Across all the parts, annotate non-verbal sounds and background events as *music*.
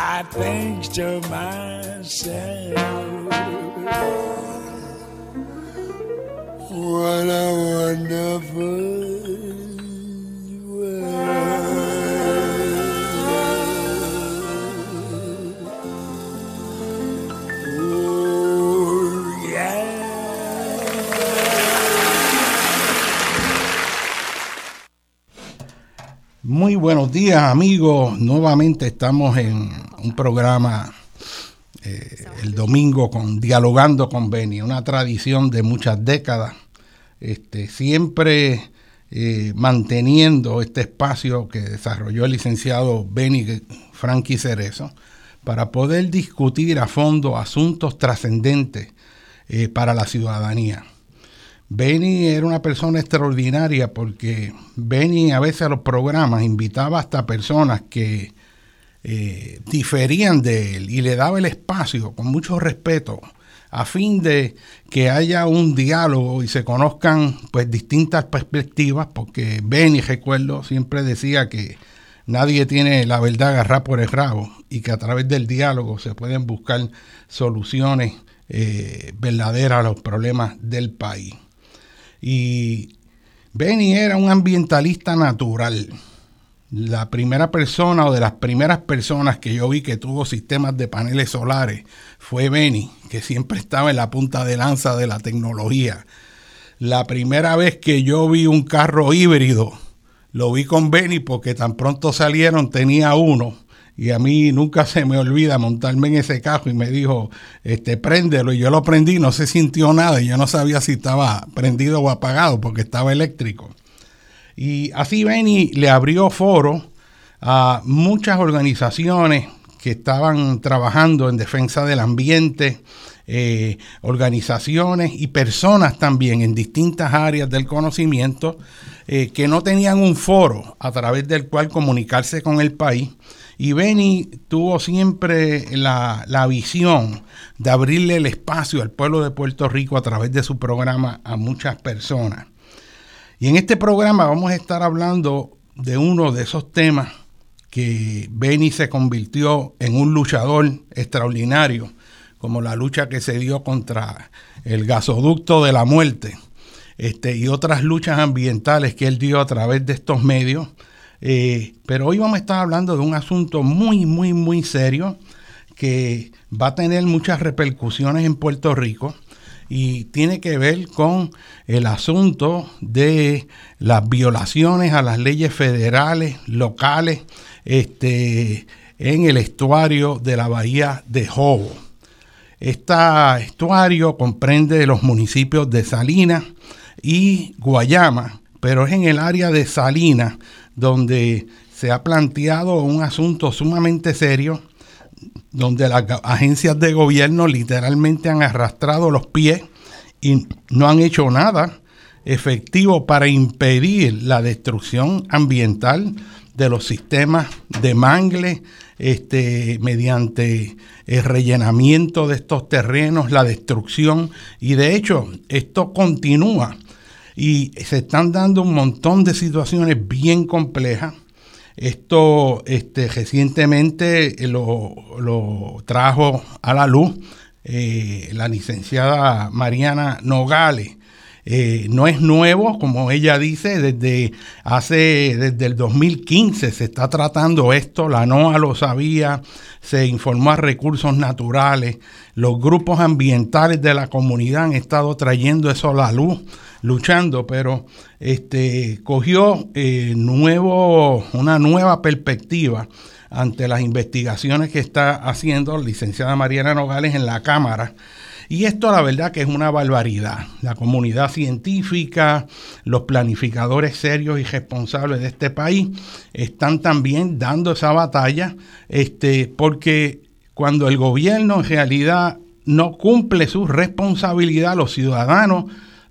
I think to myself, what a wonderful Muy buenos días amigos, nuevamente estamos en un programa eh, el domingo con Dialogando con Beni, una tradición de muchas décadas, este, siempre eh, manteniendo este espacio que desarrolló el licenciado Beni Frankie Cerezo para poder discutir a fondo asuntos trascendentes eh, para la ciudadanía. Benny era una persona extraordinaria porque Benny a veces a los programas invitaba hasta personas que eh, diferían de él y le daba el espacio con mucho respeto a fin de que haya un diálogo y se conozcan pues distintas perspectivas porque Benny recuerdo siempre decía que nadie tiene la verdad agarrada por el rabo y que a través del diálogo se pueden buscar soluciones eh, verdaderas a los problemas del país. Y Benny era un ambientalista natural. La primera persona o de las primeras personas que yo vi que tuvo sistemas de paneles solares fue Benny, que siempre estaba en la punta de lanza de la tecnología. La primera vez que yo vi un carro híbrido, lo vi con Benny porque tan pronto salieron tenía uno y a mí nunca se me olvida montarme en ese carro y me dijo, este, préndelo. Y yo lo prendí, no se sintió nada y yo no sabía si estaba prendido o apagado porque estaba eléctrico. Y así Benny le abrió foro a muchas organizaciones que estaban trabajando en defensa del ambiente, eh, organizaciones y personas también en distintas áreas del conocimiento eh, que no tenían un foro a través del cual comunicarse con el país y Benny tuvo siempre la, visión de abrirle el espacio al pueblo de Puerto Rico a través de su programa a muchas personas. Y en este programa vamos a estar hablando de uno de esos temas que Benny se convirtió en un luchador extraordinario, como la lucha que se dio contra el gasoducto de la muerte este, y otras luchas ambientales que él dio a través de estos medios. Eh, pero hoy vamos a estar hablando de un asunto muy, muy, muy serio que va a tener muchas repercusiones en Puerto Rico y tiene que ver con el asunto de las violaciones a las leyes federales, locales, este, en el estuario de la bahía de Jobo. Este estuario comprende los municipios de Salinas y Guayama, pero es en el área de Salinas donde se ha planteado un asunto sumamente serio, donde las agencias de gobierno literalmente han arrastrado los pies y no han hecho nada efectivo para impedir la destrucción ambiental de los sistemas de mangle este, mediante el rellenamiento de estos terrenos, la destrucción, y de hecho esto continúa y se están dando un montón de situaciones bien complejas. Esto este, recientemente lo, trajo a la luz eh, la licenciada Mariana Nogales. Eh, no es nuevo, como ella dice, desde hace, desde el 2015 se está tratando esto, la NOA lo sabía, se informó a recursos naturales, los grupos ambientales de la comunidad han estado trayendo eso a la luz luchando, pero este, cogió eh, nuevo, una nueva perspectiva ante las investigaciones que está haciendo la licenciada Mariana Nogales en la Cámara. Y esto la verdad que es una barbaridad. La comunidad científica, los planificadores serios y responsables de este país están también dando esa batalla, este, porque cuando el gobierno en realidad no cumple su responsabilidad, los ciudadanos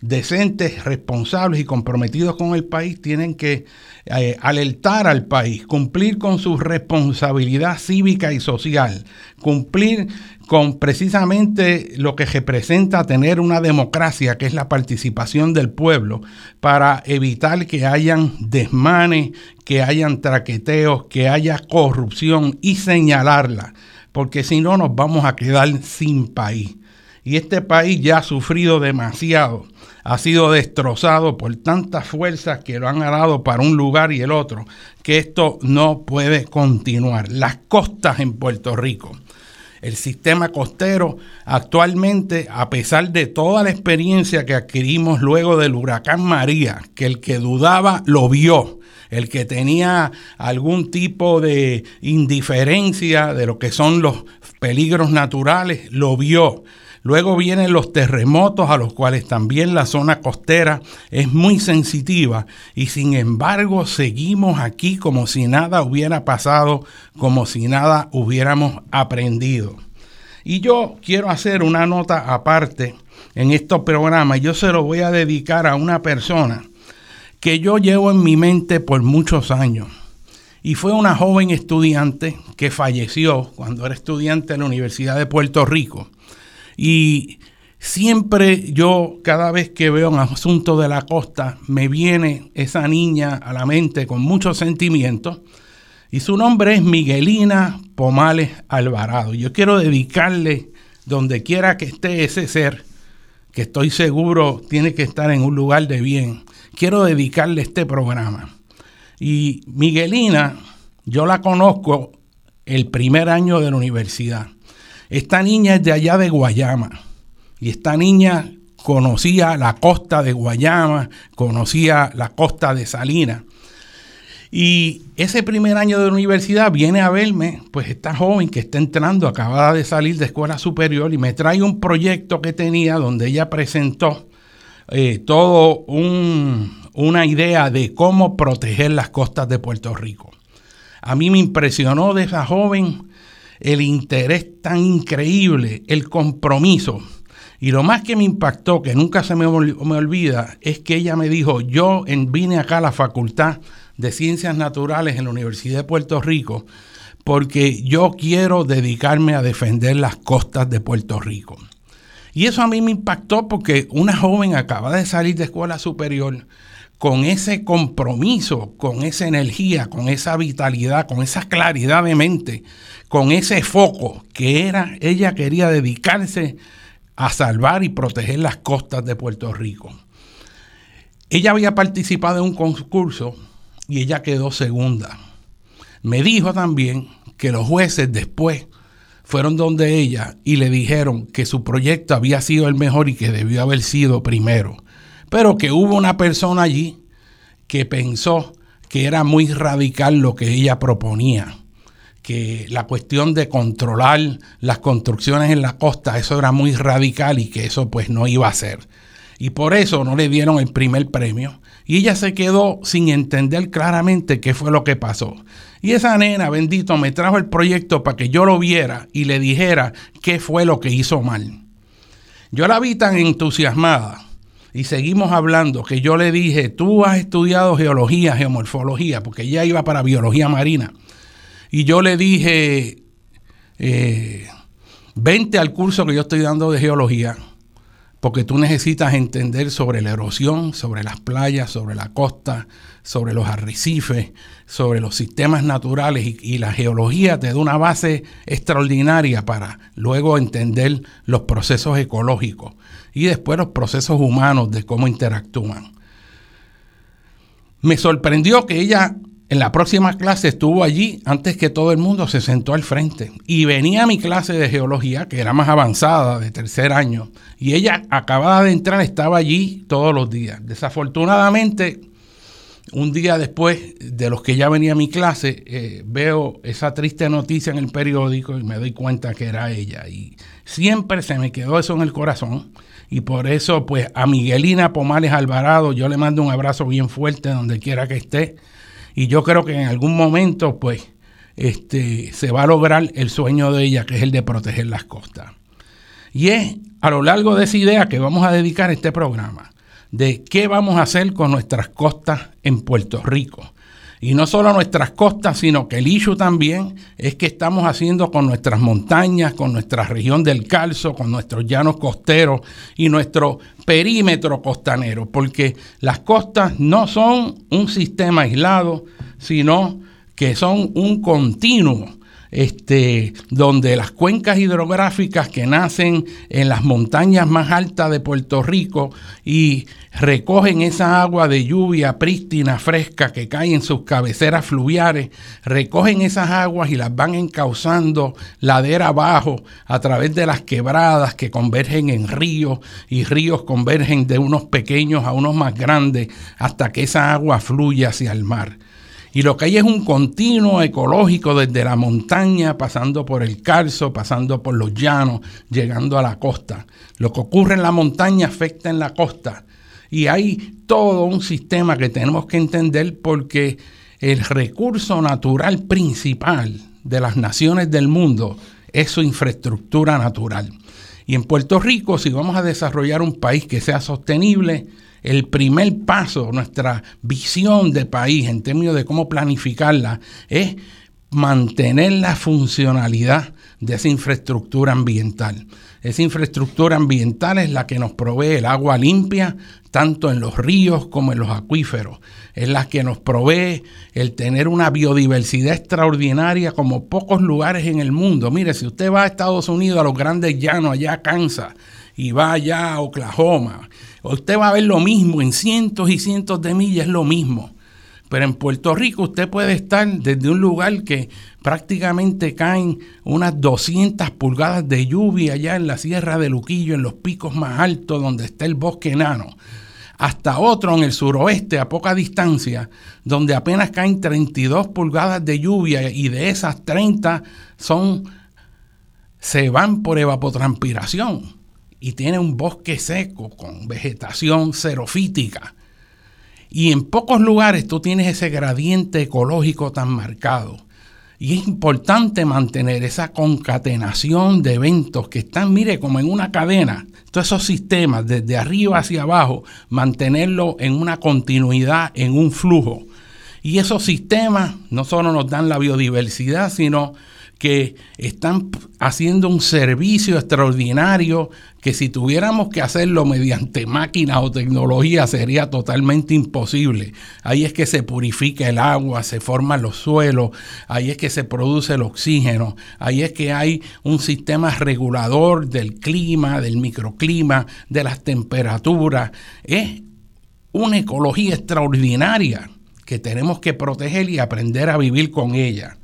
decentes, responsables y comprometidos con el país tienen que eh, alertar al país, cumplir con su responsabilidad cívica y social, cumplir con precisamente lo que representa tener una democracia, que es la participación del pueblo, para evitar que hayan desmanes, que hayan traqueteos, que haya corrupción y señalarla, porque si no nos vamos a quedar sin país. Y este país ya ha sufrido demasiado ha sido destrozado por tantas fuerzas que lo han dado para un lugar y el otro, que esto no puede continuar. Las costas en Puerto Rico. El sistema costero actualmente, a pesar de toda la experiencia que adquirimos luego del huracán María, que el que dudaba lo vio, el que tenía algún tipo de indiferencia de lo que son los peligros naturales, lo vio. Luego vienen los terremotos a los cuales también la zona costera es muy sensitiva y sin embargo seguimos aquí como si nada hubiera pasado, como si nada hubiéramos aprendido. Y yo quiero hacer una nota aparte en estos programas. Yo se lo voy a dedicar a una persona que yo llevo en mi mente por muchos años. Y fue una joven estudiante que falleció cuando era estudiante en la Universidad de Puerto Rico. Y siempre yo, cada vez que veo un asunto de la costa, me viene esa niña a la mente con muchos sentimientos. Y su nombre es Miguelina Pomales Alvarado. Yo quiero dedicarle, donde quiera que esté ese ser, que estoy seguro tiene que estar en un lugar de bien, quiero dedicarle este programa. Y Miguelina, yo la conozco el primer año de la universidad. Esta niña es de allá de Guayama y esta niña conocía la costa de Guayama, conocía la costa de Salinas. Y ese primer año de universidad viene a verme, pues esta joven que está entrando, acabada de salir de escuela superior, y me trae un proyecto que tenía donde ella presentó eh, todo una idea de cómo proteger las costas de Puerto Rico. A mí me impresionó de esa joven el interés tan increíble, el compromiso. Y lo más que me impactó, que nunca se me, olvida, es que ella me dijo, yo vine acá a la Facultad de Ciencias Naturales en la Universidad de Puerto Rico porque yo quiero dedicarme a defender las costas de Puerto Rico. Y eso a mí me impactó porque una joven acaba de salir de escuela superior con ese compromiso, con esa energía, con esa vitalidad, con esa claridad de mente, con ese foco que era, ella quería dedicarse a salvar y proteger las costas de Puerto Rico. Ella había participado en un concurso y ella quedó segunda. Me dijo también que los jueces después fueron donde ella y le dijeron que su proyecto había sido el mejor y que debió haber sido primero. Pero que hubo una persona allí que pensó que era muy radical lo que ella proponía que la cuestión de controlar las construcciones en la costa, eso era muy radical y que eso pues no iba a ser. Y por eso no le dieron el primer premio. Y ella se quedó sin entender claramente qué fue lo que pasó. Y esa nena, bendito, me trajo el proyecto para que yo lo viera y le dijera qué fue lo que hizo mal. Yo la vi tan entusiasmada y seguimos hablando que yo le dije, tú has estudiado geología, geomorfología, porque ella iba para biología marina. Y yo le dije, eh, vente al curso que yo estoy dando de geología, porque tú necesitas entender sobre la erosión, sobre las playas, sobre la costa, sobre los arrecifes, sobre los sistemas naturales y, y, la geología te da una base extraordinaria para luego entender los procesos ecológicos y después los procesos humanos de cómo interactúan. Me sorprendió que ella en la próxima clase estuvo allí antes que todo el mundo se sentó al frente y venía a mi clase de geología, que era más avanzada, de tercer año, y ella acabada de entrar estaba allí todos los días. Desafortunadamente, un día después de los que ya venía a mi clase, eh, veo esa triste noticia en el periódico y me doy cuenta que era ella. Y siempre se me quedó eso en el corazón. Y por eso, pues a Miguelina Pomales Alvarado, yo le mando un abrazo bien fuerte donde quiera que esté y yo creo que en algún momento, pues, este, se va a lograr el sueño de ella, que es el de proteger las costas. Y es a lo largo de esa idea que vamos a dedicar este programa, de qué vamos a hacer con nuestras costas en Puerto Rico. Y no solo nuestras costas, sino que el issue también es que estamos haciendo con nuestras montañas, con nuestra región del calzo, con nuestros llanos costeros y nuestro perímetro costanero, porque las costas no son un sistema aislado, sino que son un continuo este, donde las cuencas hidrográficas que nacen en las montañas más altas de Puerto Rico y recogen esa agua de lluvia prístina, fresca, que cae en sus cabeceras fluviales, recogen esas aguas y las van encauzando ladera abajo a través de las quebradas que convergen en ríos y ríos convergen de unos pequeños a unos más grandes hasta que esa agua fluye hacia el mar. Y lo que hay es un continuo ecológico desde la montaña, pasando por el calzo, pasando por los llanos, llegando a la costa. Lo que ocurre en la montaña afecta en la costa. Y hay todo un sistema que tenemos que entender porque el recurso natural principal de las naciones del mundo es su infraestructura natural. Y en Puerto Rico, si vamos a desarrollar un país que sea sostenible, el primer paso, nuestra visión de país en términos de cómo planificarla, es mantener la funcionalidad de esa infraestructura ambiental. Esa infraestructura ambiental es la que nos provee el agua limpia, tanto en los ríos como en los acuíferos. Es la que nos provee el tener una biodiversidad extraordinaria como pocos lugares en el mundo. Mire, si usted va a Estados Unidos, a los grandes llanos, allá a Kansas, y va allá a Oklahoma, usted va a ver lo mismo, en cientos y cientos de millas lo mismo. Pero en Puerto Rico usted puede estar desde un lugar que prácticamente caen unas 200 pulgadas de lluvia allá en la Sierra de Luquillo, en los picos más altos donde está el bosque enano, hasta otro en el suroeste a poca distancia, donde apenas caen 32 pulgadas de lluvia y de esas 30 son se van por evapotranspiración y tiene un bosque seco con vegetación xerofítica. Y en pocos lugares tú tienes ese gradiente ecológico tan marcado. Y es importante mantener esa concatenación de eventos que están, mire, como en una cadena. Todos esos sistemas, desde arriba hacia abajo, mantenerlo en una continuidad, en un flujo. Y esos sistemas no solo nos dan la biodiversidad, sino que están haciendo un servicio extraordinario que si tuviéramos que hacerlo mediante máquinas o tecnología sería totalmente imposible. Ahí es que se purifica el agua, se forman los suelos, ahí es que se produce el oxígeno, ahí es que hay un sistema regulador del clima, del microclima, de las temperaturas. Es una ecología extraordinaria que tenemos que proteger y aprender a vivir con ella.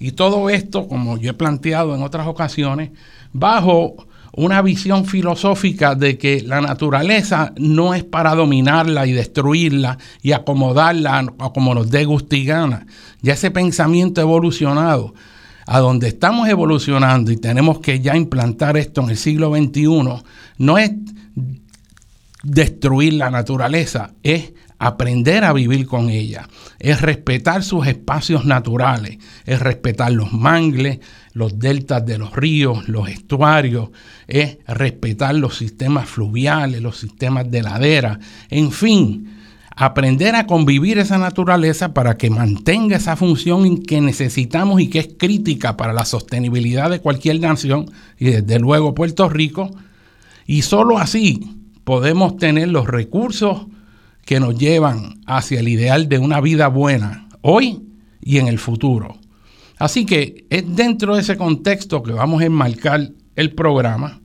Y todo esto, como yo he planteado en otras ocasiones, bajo una visión filosófica de que la naturaleza no es para dominarla y destruirla y acomodarla como nos dé gustigana. Ya ese pensamiento evolucionado, a donde estamos evolucionando y tenemos que ya implantar esto en el siglo XXI, no es destruir la naturaleza, es aprender a vivir con ella, es respetar sus espacios naturales, es respetar los mangles, los deltas de los ríos, los estuarios, es respetar los sistemas fluviales, los sistemas de ladera, en fin, aprender a convivir esa naturaleza para que mantenga esa función que necesitamos y que es crítica para la sostenibilidad de cualquier nación y desde luego Puerto Rico, y solo así podemos tener los recursos que nos llevan hacia el ideal de una vida buena hoy y en el futuro. Así que es dentro de ese contexto que vamos a enmarcar el programa.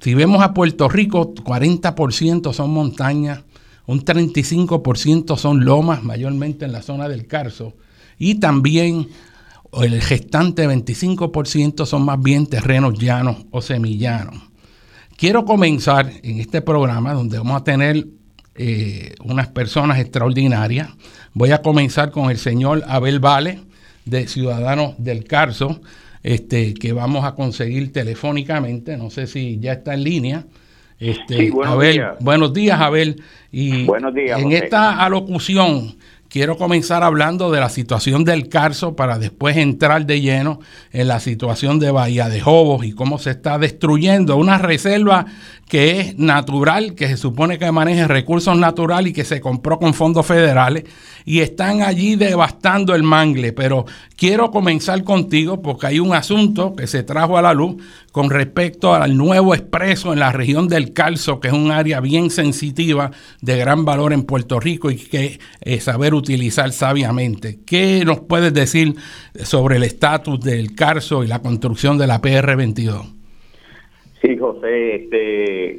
Si vemos a Puerto Rico, 40% son montañas, un 35% son lomas, mayormente en la zona del Carso, y también el gestante 25% son más bien terrenos llanos o semillanos. Quiero comenzar en este programa donde vamos a tener eh, unas personas extraordinarias. Voy a comenzar con el señor Abel Vale, de Ciudadanos del Carso, este, que vamos a conseguir telefónicamente. No sé si ya está en línea. Este, buenos, días. buenos días, Abel. Y buenos días, en esta alocución quiero comenzar hablando de la situación del Carso para después entrar de lleno en la situación de Bahía de Jobos y cómo se está destruyendo una reserva que es natural, que se supone que maneja recursos naturales y que se compró con fondos federales y están allí devastando el mangle. Pero quiero comenzar contigo porque hay un asunto que se trajo a la luz con respecto al nuevo expreso en la región del Calzo, que es un área bien sensitiva de gran valor en Puerto Rico y que eh, saber utilizar sabiamente. ¿Qué nos puedes decir sobre el estatus del Calzo y la construcción de la PR22? Sí, José, este,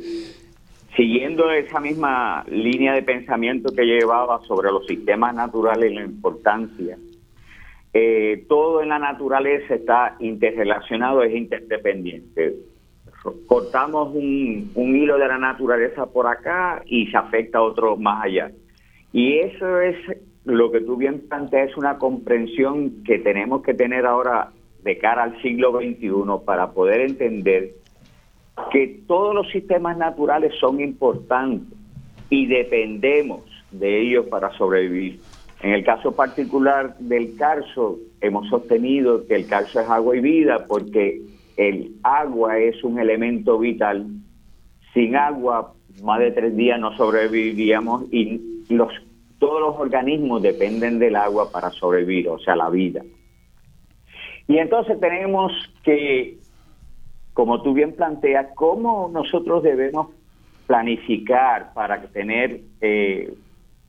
siguiendo esa misma línea de pensamiento que llevaba sobre los sistemas naturales y la importancia, eh, todo en la naturaleza está interrelacionado, es interdependiente. Cortamos un, un hilo de la naturaleza por acá y se afecta a otro más allá. Y eso es lo que tú bien planteas, es una comprensión que tenemos que tener ahora de cara al siglo XXI para poder entender que todos los sistemas naturales son importantes y dependemos de ellos para sobrevivir. En el caso particular del carso, hemos sostenido que el carso es agua y vida porque el agua es un elemento vital. Sin agua, más de tres días no sobreviviríamos y los, todos los organismos dependen del agua para sobrevivir, o sea, la vida. Y entonces tenemos que como tú bien planteas, cómo nosotros debemos planificar para tener eh,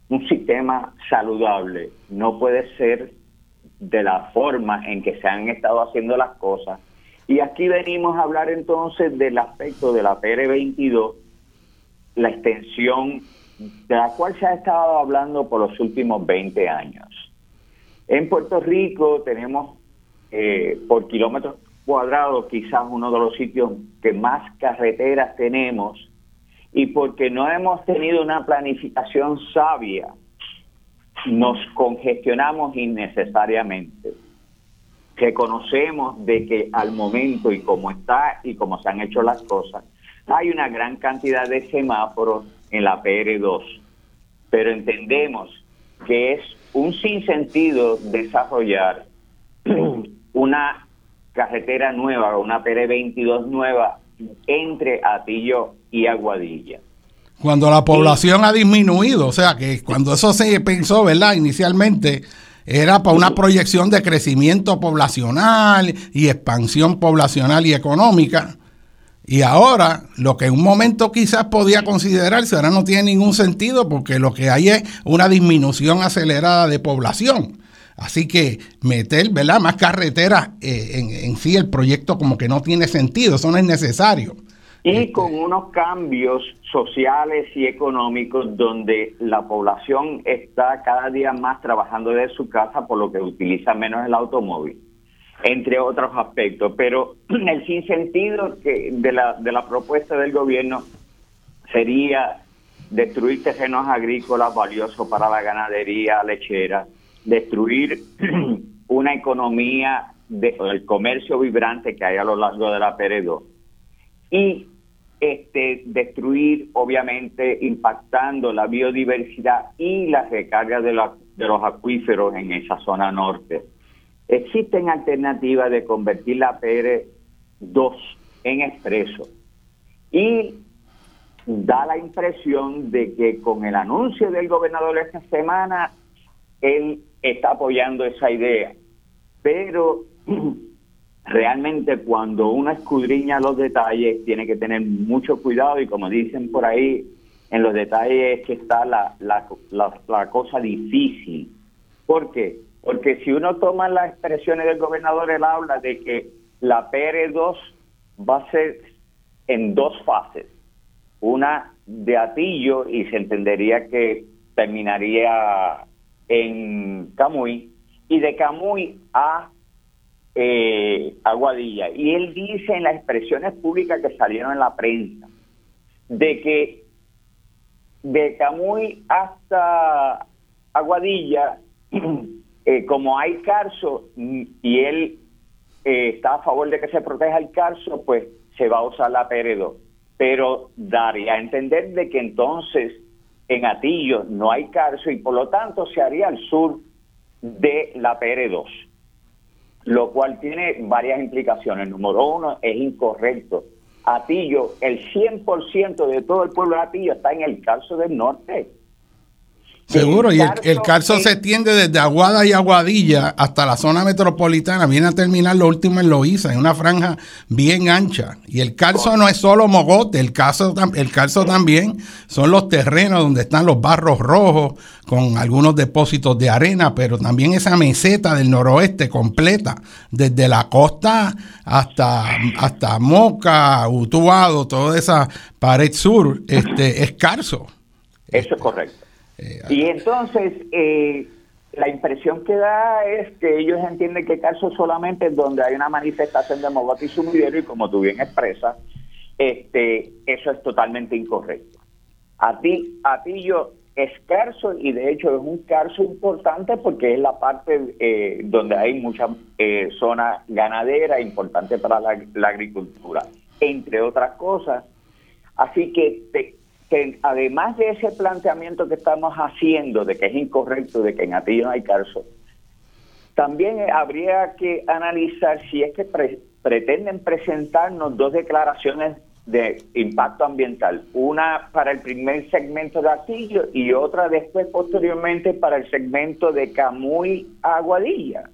un sistema saludable. No puede ser de la forma en que se han estado haciendo las cosas. Y aquí venimos a hablar entonces del aspecto de la PR22, la extensión de la cual se ha estado hablando por los últimos 20 años. En Puerto Rico tenemos eh, por kilómetros cuadrado quizás uno de los sitios que más carreteras tenemos y porque no hemos tenido una planificación sabia, nos congestionamos innecesariamente. Reconocemos de que al momento y como está y como se han hecho las cosas, hay una gran cantidad de semáforos en la PR2, pero entendemos que es un sinsentido desarrollar *clears throat* una carretera nueva, una PR22 nueva entre Atillo y Aguadilla. Cuando la población ha disminuido, o sea que cuando eso se pensó, ¿verdad? Inicialmente era para una proyección de crecimiento poblacional y expansión poblacional y económica. Y ahora, lo que en un momento quizás podía considerarse, ahora no tiene ningún sentido porque lo que hay es una disminución acelerada de población. Así que meter, ¿verdad? Más carreteras eh, en, sí el proyecto como que no tiene sentido, eso no es necesario. Y este con unos cambios sociales y económicos donde la población está cada día más trabajando desde su casa, por lo que utiliza menos el automóvil, entre otros aspectos. Pero *clears throat* el sinsentido que de la, de la propuesta del gobierno sería destruir terrenos agrícolas valiosos para la ganadería lechera, destruir *clears throat* una economía del comercio vibrante que hay a lo largo de la Peredo y este, destruir, obviamente, impactando la biodiversidad y la recarga de, de los acuíferos en esa zona norte. Existen alternativas de convertir la PR2 en expreso y da la impresión de que con el anuncio del gobernador esta semana, él está apoyando esa idea. Pero *clears throat* realmente cuando uno escudriña los detalles, tiene que tener mucho cuidado y como dicen por ahí, en los detalles es que está la, la, la, cosa difícil. ¿Por qué? Porque si uno toma las expresiones del gobernador, él habla de que la PR2 va a ser en dos fases. Una de Atillo y se entendería que terminaría en Camuy y de Camuy a eh, Aguadilla. Y él dice en las expresiones públicas que salieron en la prensa de que de Camuy hasta Aguadilla, *clears throat* eh, como hay carso y él eh, está a favor de que se proteja el carso, pues se va a usar la Peredo. Pero daría a entender de que entonces en Atillo no hay Carso y por lo tanto se haría al sur de la PR2, lo cual tiene varias implicaciones. Número uno, es incorrecto. Atillo, el 100% de todo el pueblo de Atillo está en el Carso del Norte. Seguro, y el, el calzo se extiende desde Aguada y Aguadilla hasta la zona metropolitana, viene a terminar lo último en Loíza, en una franja bien ancha. Y el calzo no es solo mogote, el calzo, el calzo también son los terrenos donde están los barros rojos, con algunos depósitos de arena, pero también esa meseta del noroeste completa, desde la costa hasta, hasta Moca, Utuado, toda esa pared sur, este, es calzo. Eso es correcto. Eh, y entonces, eh, la impresión que da es que ellos entienden que caso solamente es donde hay una manifestación de Mogote y Sumidero, y como tú bien expresas, este, eso es totalmente incorrecto. A ti, a ti yo escaso y de hecho es un caso importante porque es la parte eh, donde hay mucha zona ganadera importante para la, la, agricultura, entre otras cosas. Así que te, que además de ese planteamiento que estamos haciendo de que es incorrecto, de que en Atillo no hay calzo, también habría que analizar si es que pretenden presentarnos dos declaraciones de impacto ambiental, una para el primer segmento de Atillo y otra después posteriormente para el segmento de Camuy Aguadilla.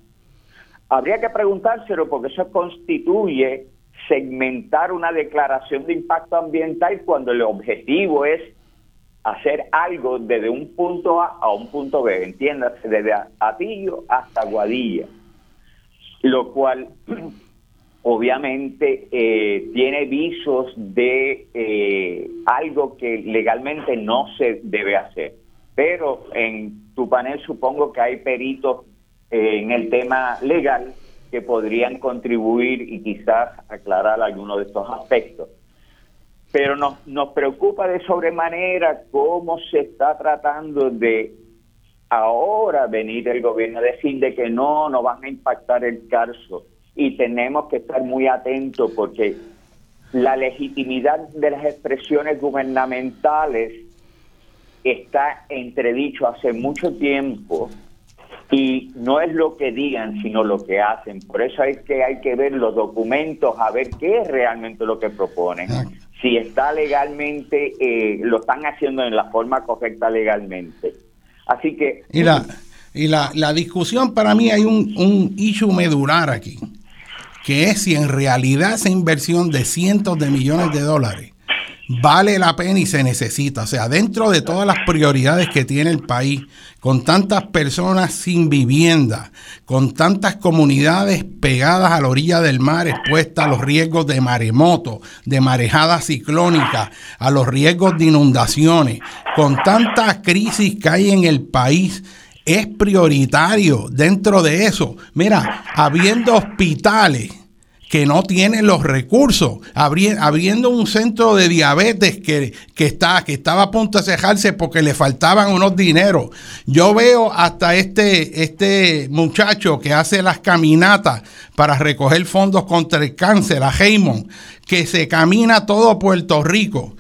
Habría que preguntárselo porque eso constituye segmentar una declaración de impacto ambiental cuando el objetivo es hacer algo desde un punto A a un punto B, entiéndase, desde Atillo hasta Guadilla, lo cual *clears throat* obviamente eh, tiene visos de eh, algo que legalmente no se debe hacer. Pero en tu panel supongo que hay peritos eh, en el tema legal que podrían contribuir y quizás aclarar algunos de estos aspectos. Pero nos, nos preocupa de sobremanera cómo se está tratando de ahora venir el gobierno a decir de que no, no van a impactar el caso y tenemos que estar muy atentos porque la legitimidad de las expresiones gubernamentales está entredicho hace mucho tiempo y no es lo que digan, sino lo que hacen. Por eso hay que, hay que ver los documentos, a ver qué es realmente lo que proponen. Si está legalmente, eh, lo están haciendo en la forma correcta legalmente. Así que... Y la, y la, la discusión para mí hay un, un issue medular aquí, que es si en realidad esa inversión de cientos de millones de dólares vale la pena y se necesita. O sea, dentro de todas las prioridades que tiene el país, con tantas personas sin vivienda, con tantas comunidades pegadas a la orilla del mar, expuestas a los riesgos de maremoto, de marejadas ciclónicas, a los riesgos de inundaciones, con tantas crisis que hay en el país, es prioritario dentro de eso. Mira, habiendo hospitales que no tienen los recursos, habiendo un centro de diabetes que, que, está, que estaba a punto de cejarse porque le faltaban unos dineros. Yo veo hasta este, este muchacho que hace las caminatas para recoger fondos contra el cáncer, a Heymon, que se camina todo Puerto Rico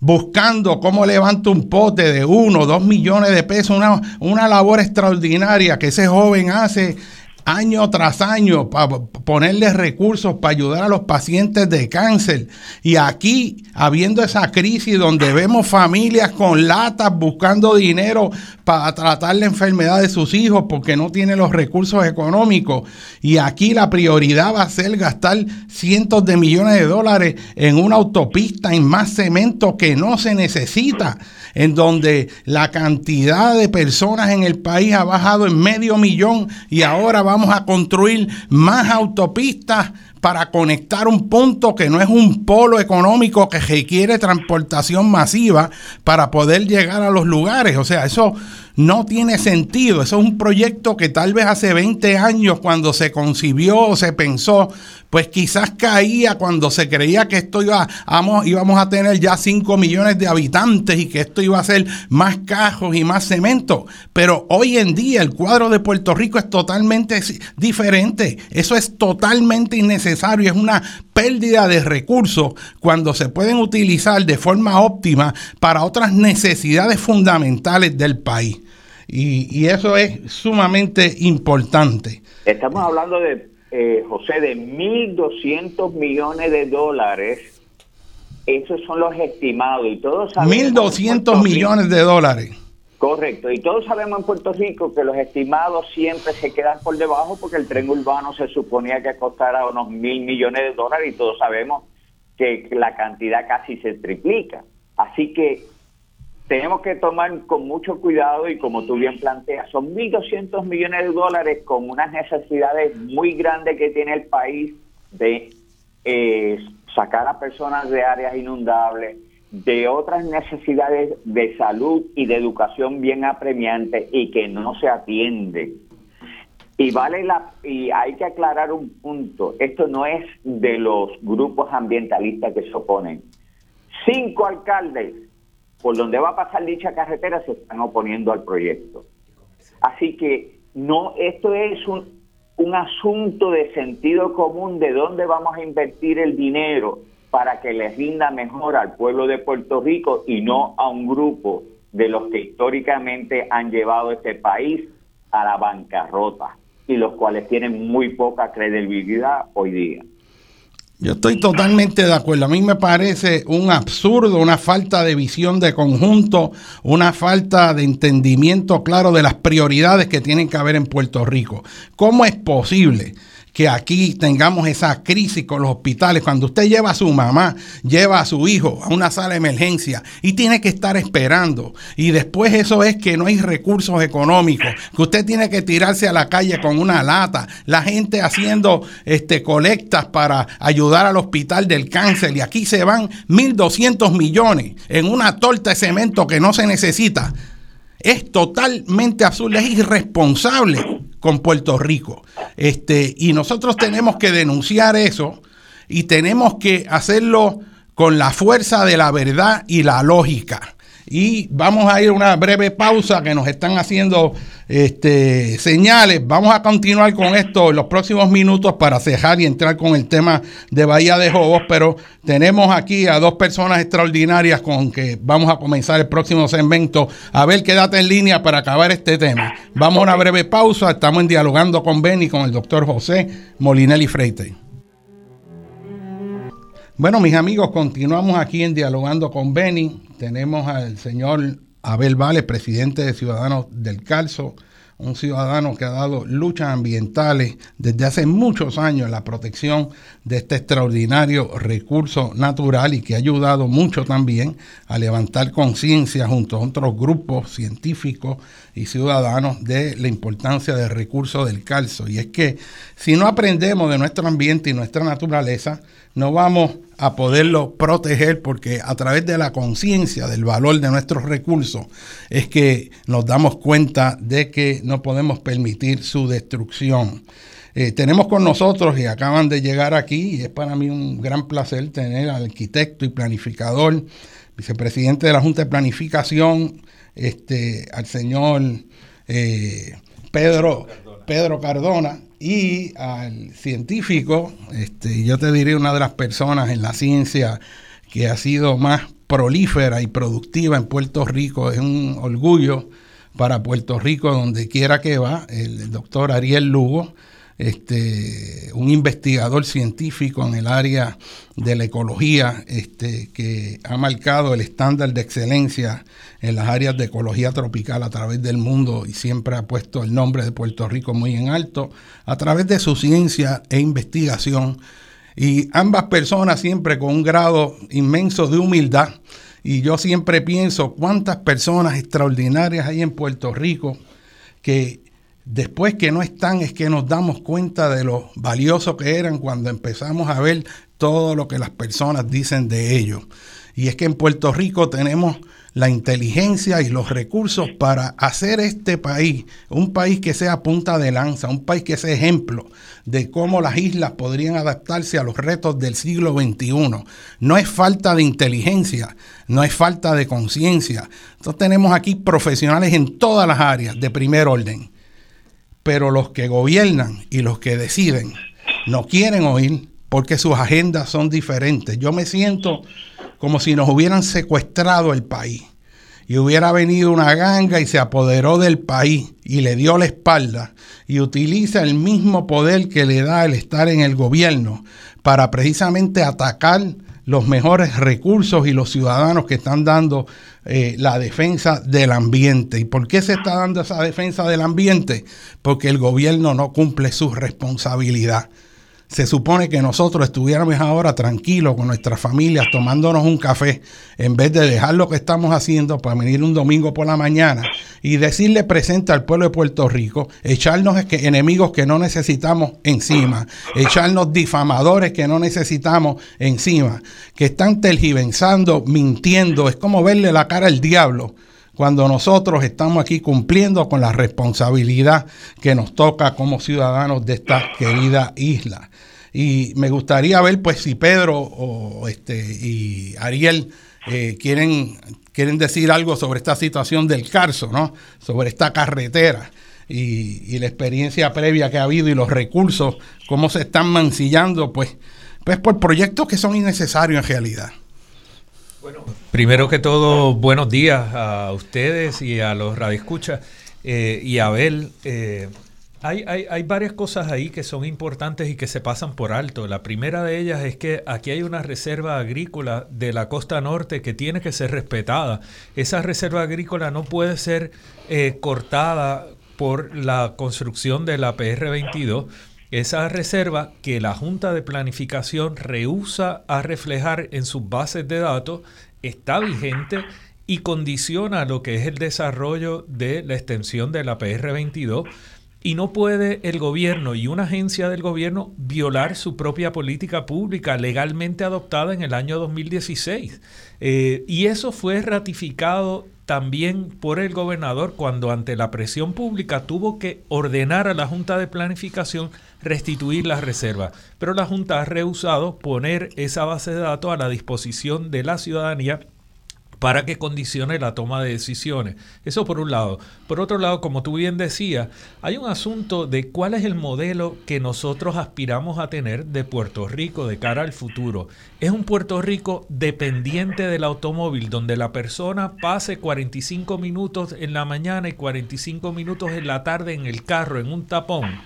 buscando cómo levanta un pote de uno, dos millones de pesos, una, una labor extraordinaria que ese joven hace año tras año para ponerle recursos para ayudar a los pacientes de cáncer. Y aquí, habiendo esa crisis donde vemos familias con latas buscando dinero para tratar la enfermedad de sus hijos porque no tienen los recursos económicos. Y aquí la prioridad va a ser gastar cientos de millones de dólares en una autopista, en más cemento que no se necesita en donde la cantidad de personas en el país ha bajado en medio millón y ahora vamos a construir más autopistas para conectar un punto que no es un polo económico que requiere transportación masiva para poder llegar a los lugares. O sea, eso no tiene sentido. Eso es un proyecto que tal vez hace 20 años cuando se concibió o se pensó, pues quizás caía cuando se creía que esto iba, vamos, íbamos a tener ya 5 millones de habitantes y que esto iba a ser más cajos y más cemento. Pero hoy en día el cuadro de Puerto Rico es totalmente diferente. Eso es totalmente innecesario. Es una pérdida de recursos cuando se pueden utilizar de forma óptima para otras necesidades fundamentales del país. Y, eso es sumamente importante. Estamos hablando de, eh, José, de 1.200 millones de dólares. Esos son los estimados y todos sabemos... 1.200 millones de dólares. Correcto, y todos sabemos en Puerto Rico que los estimados siempre se quedan por debajo porque el tren urbano se suponía que costara unos mil millones de dólares y todos sabemos que la cantidad casi se triplica. Así que tenemos que tomar con mucho cuidado y como tú bien planteas, son 1.200 millones de dólares con unas necesidades muy grandes que tiene el país de eh, sacar a personas de áreas inundables, de otras necesidades de salud y de educación bien apremiantes y que no se atiende. Y vale la y hay que aclarar un punto, esto no es de los grupos ambientalistas que se oponen. Cinco alcaldes por donde va a pasar dicha carretera se están oponiendo al proyecto. Así que no, esto es un, un asunto de sentido común de dónde vamos a invertir el dinero para que les rinda mejor al pueblo de Puerto Rico y no a un grupo de los que históricamente han llevado este país a la bancarrota y los cuales tienen muy poca credibilidad hoy día. Yo estoy totalmente de acuerdo. A mí me parece un absurdo, una falta de visión de conjunto, una falta de entendimiento claro de las prioridades que tienen que haber en Puerto Rico. ¿Cómo es posible? Que aquí tengamos esa crisis con los hospitales. Cuando usted lleva a su mamá, lleva a su hijo a una sala de emergencia y tiene que estar esperando. Y después eso es que no hay recursos económicos, que usted tiene que tirarse a la calle con una lata. La gente haciendo este, colectas para ayudar al hospital del cáncer. Y aquí se van 1.200 millones en una torta de cemento que no se necesita. Es totalmente absurdo, es irresponsable con Puerto Rico. Este, y nosotros tenemos que denunciar eso y tenemos que hacerlo con la fuerza de la verdad y la lógica. Y vamos a ir a una breve pausa que nos están haciendo este, señales. Vamos a continuar con esto en los próximos minutos para cejar y entrar con el tema de Bahía de Jobos, pero tenemos aquí a dos personas extraordinarias con que vamos a comenzar el próximo segmento. A ver, quédate en línea para acabar este tema. Vamos a una breve pausa. Estamos en dialogando con Benny, con el doctor José Molinelli Freite. Bueno, mis amigos, continuamos aquí en Dialogando con Benny. Tenemos al señor Abel Vale, presidente de Ciudadanos del Calzo, un ciudadano que ha dado luchas ambientales desde hace muchos años en la protección de este extraordinario recurso natural y que ha ayudado mucho también a levantar conciencia junto a otros grupos científicos y ciudadanos de la importancia del recurso del calzo. Y es que si no aprendemos de nuestro ambiente y nuestra naturaleza, no vamos a poderlo proteger porque a través de la conciencia del valor de nuestros recursos es que nos damos cuenta de que no podemos permitir su destrucción. Eh, tenemos con nosotros y acaban de llegar aquí y es para mí un gran placer tener al arquitecto y planificador, vicepresidente de la Junta de Planificación, este, al señor eh, Pedro, Pedro Cardona y al científico, este, yo te diré una de las personas en la ciencia que ha sido más prolífera y productiva en Puerto Rico, es un orgullo para Puerto Rico donde quiera que va, el doctor Ariel Lugo, este, un investigador científico en el área de la ecología este, que ha marcado el estándar de excelencia en las áreas de ecología tropical a través del mundo y siempre ha puesto el nombre de Puerto Rico muy en alto a través de su ciencia e investigación. Y ambas personas siempre con un grado inmenso de humildad. Y yo siempre pienso cuántas personas extraordinarias hay en Puerto Rico que Después que no están es que nos damos cuenta de lo valioso que eran cuando empezamos a ver todo lo que las personas dicen de ellos. Y es que en Puerto Rico tenemos la inteligencia y los recursos para hacer este país un país que sea punta de lanza, un país que sea ejemplo de cómo las islas podrían adaptarse a los retos del siglo XXI. No es falta de inteligencia, no es falta de conciencia. Entonces tenemos aquí profesionales en todas las áreas de primer orden, pero los que gobiernan y los que deciden no quieren oír porque sus agendas son diferentes. Yo me siento como si nos hubieran secuestrado el país y hubiera venido una ganga y se apoderó del país y le dio la espalda y utiliza el mismo poder que le da el estar en el gobierno para precisamente atacar los mejores recursos y los ciudadanos que están dando eh, la defensa del ambiente. ¿Y por qué se está dando esa defensa del ambiente? Porque el gobierno no cumple su responsabilidad. Se supone que nosotros estuviéramos ahora tranquilos con nuestras familias tomándonos un café en vez de dejar lo que estamos haciendo para venir un domingo por la mañana y decirle presente al pueblo de Puerto Rico, echarnos enemigos que no necesitamos encima, echarnos difamadores que no necesitamos encima, que están tergiversando, mintiendo, es como verle la cara al diablo cuando nosotros estamos aquí cumpliendo con la responsabilidad que nos toca como ciudadanos de esta querida isla. Y me gustaría ver, pues, si Pedro o este y Ariel eh, quieren, quieren decir algo sobre esta situación del Carso, ¿no? Sobre esta carretera y, la experiencia previa que ha habido y los recursos, cómo se están mancillando, pues, pues por proyectos que son innecesarios en realidad. Primero que todo, buenos días a ustedes y a los radioescuchas eh, y a Abel. Eh, hay, hay, hay, varias cosas ahí que son importantes y que se pasan por alto. La primera de ellas es que aquí hay una reserva agrícola de la costa norte que tiene que ser respetada. Esa reserva agrícola no puede ser eh, cortada por la construcción de la PR22 esa reserva que la Junta de Planificación rehúsa a reflejar en sus bases de datos está vigente y condiciona lo que es el desarrollo de la extensión de la PR22 y no puede el gobierno y una agencia del gobierno violar su propia política pública legalmente adoptada en el año 2016. Eh, y eso fue ratificado también por el gobernador cuando ante la presión pública tuvo que ordenar a la Junta de Planificación restituir las reservas. Pero la Junta ha rehusado poner esa base de datos a la disposición de la ciudadanía para que condicione la toma de decisiones. Eso por un lado. Por otro lado, como tú bien decías, hay un asunto de cuál es el modelo que nosotros aspiramos a tener de Puerto Rico de cara al futuro. Es un Puerto Rico dependiente del automóvil, donde la persona pase 45 minutos en la mañana y 45 minutos en la tarde en el carro, en un tapón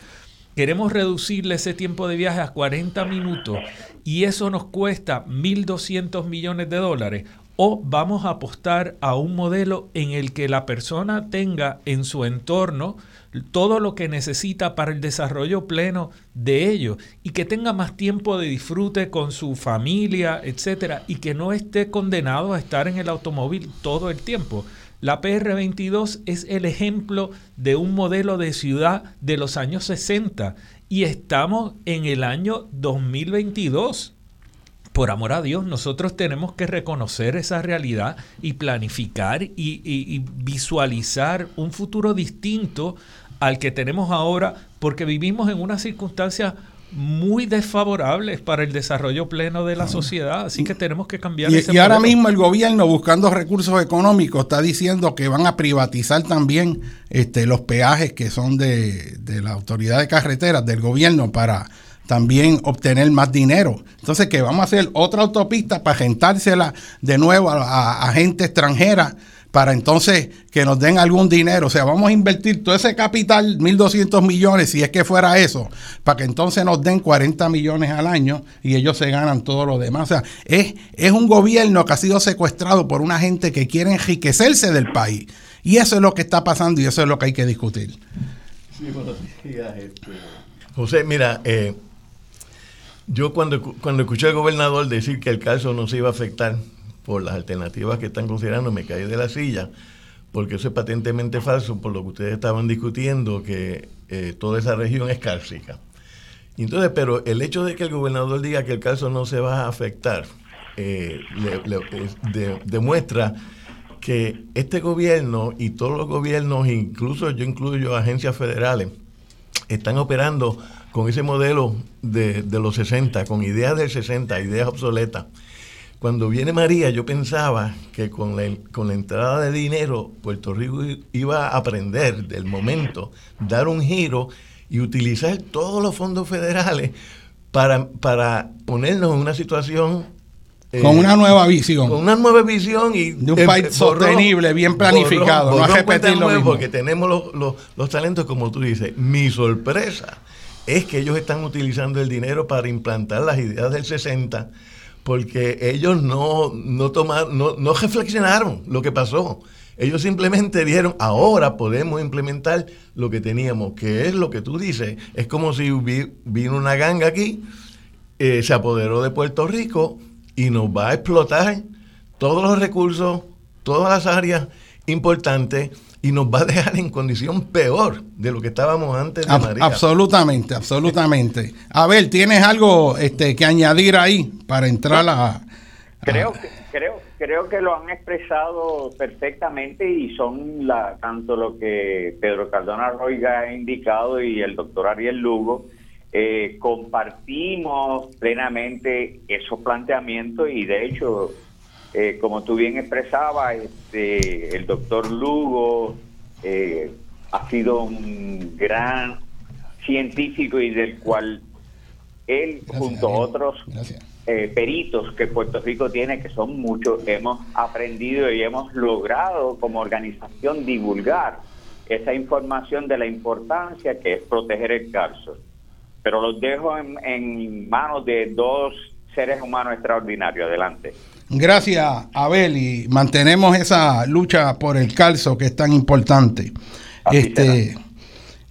Queremos reducirle ese tiempo de viaje a 40 minutos y eso nos cuesta 1.200 millones de dólares. O vamos a apostar a un modelo en el que la persona tenga en su entorno todo lo que necesita para el desarrollo pleno de ellos y que tenga más tiempo de disfrute con su familia, etcétera, y que no esté condenado a estar en el automóvil todo el tiempo. La PR22 es el ejemplo de un modelo de ciudad de los años 60 y estamos en el año 2022. Por amor a Dios, nosotros tenemos que reconocer esa realidad y planificar y, visualizar un futuro distinto al que tenemos ahora porque vivimos en una circunstancia muy desfavorables para el desarrollo pleno de la sociedad, así que tenemos que cambiar. Y, y ahora mismo el gobierno buscando recursos económicos está diciendo que van a privatizar también este, los peajes que son de, la autoridad de carreteras del gobierno para también obtener más dinero. Entonces que vamos a hacer otra autopista para gentársela de nuevo a, a gente extranjera para entonces que nos den algún dinero. O sea, vamos a invertir todo ese capital, 1.200 millones, si es que fuera eso, para que entonces nos den 40 millones al año y ellos se ganan todo lo demás. O sea, es, es un gobierno que ha sido secuestrado por una gente que quiere enriquecerse del país. Y eso es lo que está pasando y eso es lo que hay que discutir. Sí, buenos días. Este. José, mira, eh, yo cuando, cuando escuché al gobernador decir que el caso no se iba a afectar, por las alternativas que están considerando, me caí de la silla, porque eso es patentemente falso por lo que ustedes estaban discutiendo, que eh, toda esa región es cárcica. Entonces, pero el hecho de que el gobernador diga que el caso no se va a afectar, eh, demuestra que este gobierno y todos los gobiernos, incluso yo incluyo agencias federales, están operando con ese modelo de, los 60, con ideas del 60, ideas obsoletas. Cuando viene María, yo pensaba que con la, con la entrada de dinero, Puerto Rico iba a aprender del momento, dar un giro y utilizar todos los fondos federales para, para ponernos en una situación con una nueva visión. Con una nueva visión y de un eh, país sostenible, bien planificado. no repetir lo mismo. Porque tenemos los, talentos, como tú dices. Mi sorpresa es que ellos están utilizando el dinero para implantar las ideas del 60 porque ellos no, no, no, no reflexionaron lo que pasó. Ellos simplemente dijeron, ahora podemos implementar lo que teníamos, que es lo que tú dices. Es como si vino una ganga aquí, eh, se apoderó de Puerto Rico, y nos va a explotar todos los recursos, todas las áreas importantes y nos va a dejar en condición peor de lo que estábamos antes de María. Absolutamente, absolutamente. A ver, ¿tienes algo este, que añadir ahí para entrar a, Creo que, creo, creo que lo han expresado perfectamente y son la, tanto lo que Pedro Cardona Roiga ha indicado y el doctor Ariel Lugo, eh, compartimos plenamente esos planteamientos y de hecho, eh, como tú bien expresabas, este, el doctor Lugo eh, ha sido un gran científico y del cual él, junto a otros peritos que Puerto Rico tiene, que son muchos, hemos aprendido y hemos logrado como organización divulgar esa información de la importancia que es proteger el calcio pero los dejo en, manos de dos seres humanos extraordinarios. Adelante. Gracias, Abel, y mantenemos esa lucha por el calzo que es tan importante. este,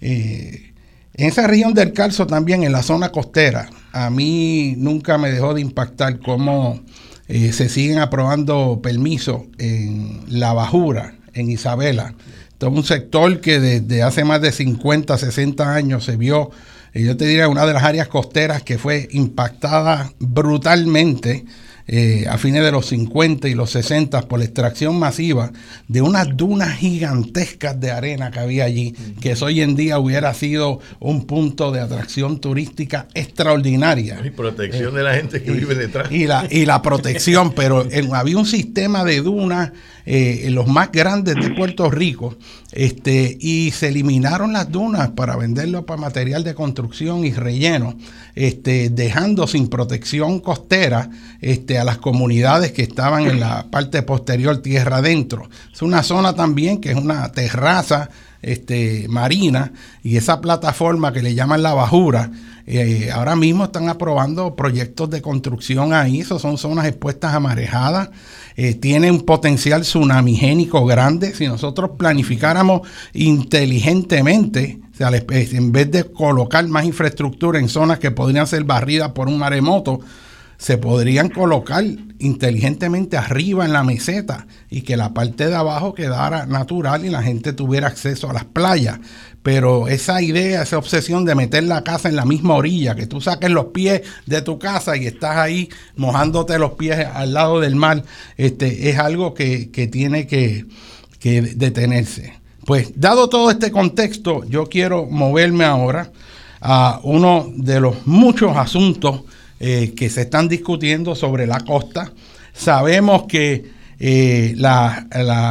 eh, en esa región del calzo también, en la zona costera, a mí nunca me dejó de impactar cómo eh, se siguen aprobando permisos en La Bajura, en Isabela. Todo un sector que desde hace más de 50, 60 años se vio y yo te diría una de las áreas costeras que fue impactada brutalmente eh, a fines de los 50 y los 60 por la extracción masiva de unas dunas gigantescas de arena que había allí, que eso hoy en día hubiera sido un punto de atracción turística extraordinaria. Y protección de la gente que vive detrás. Y la, y la protección, pero había un sistema de dunas eh, los más grandes de Puerto Rico, este, y se eliminaron las dunas para venderlo para material de construcción y relleno, este, dejando sin protección costera este, a las comunidades que estaban en la parte posterior tierra adentro. Es una zona también que es una terraza este, marina y esa plataforma que le llaman la bajura. Eh, ahora mismo están aprobando proyectos de construcción ahí, eso son zonas expuestas a marejadas, eh, un potencial tsunamigénico grande. Si nosotros planificáramos inteligentemente, en vez de colocar más infraestructura en zonas que podrían ser barridas por un maremoto, se podrían colocar inteligentemente arriba en la meseta y que la parte de abajo quedara natural y la gente tuviera acceso a las playas. Pero esa idea, esa obsesión de meter la casa en la misma orilla, que tú saques los pies de tu casa y estás ahí mojándote los pies al lado del mar, este, es algo que, tiene que, que detenerse. Pues dado todo este contexto, yo quiero moverme ahora a uno de los muchos asuntos eh, que se están discutiendo sobre la costa. Sabemos que eh,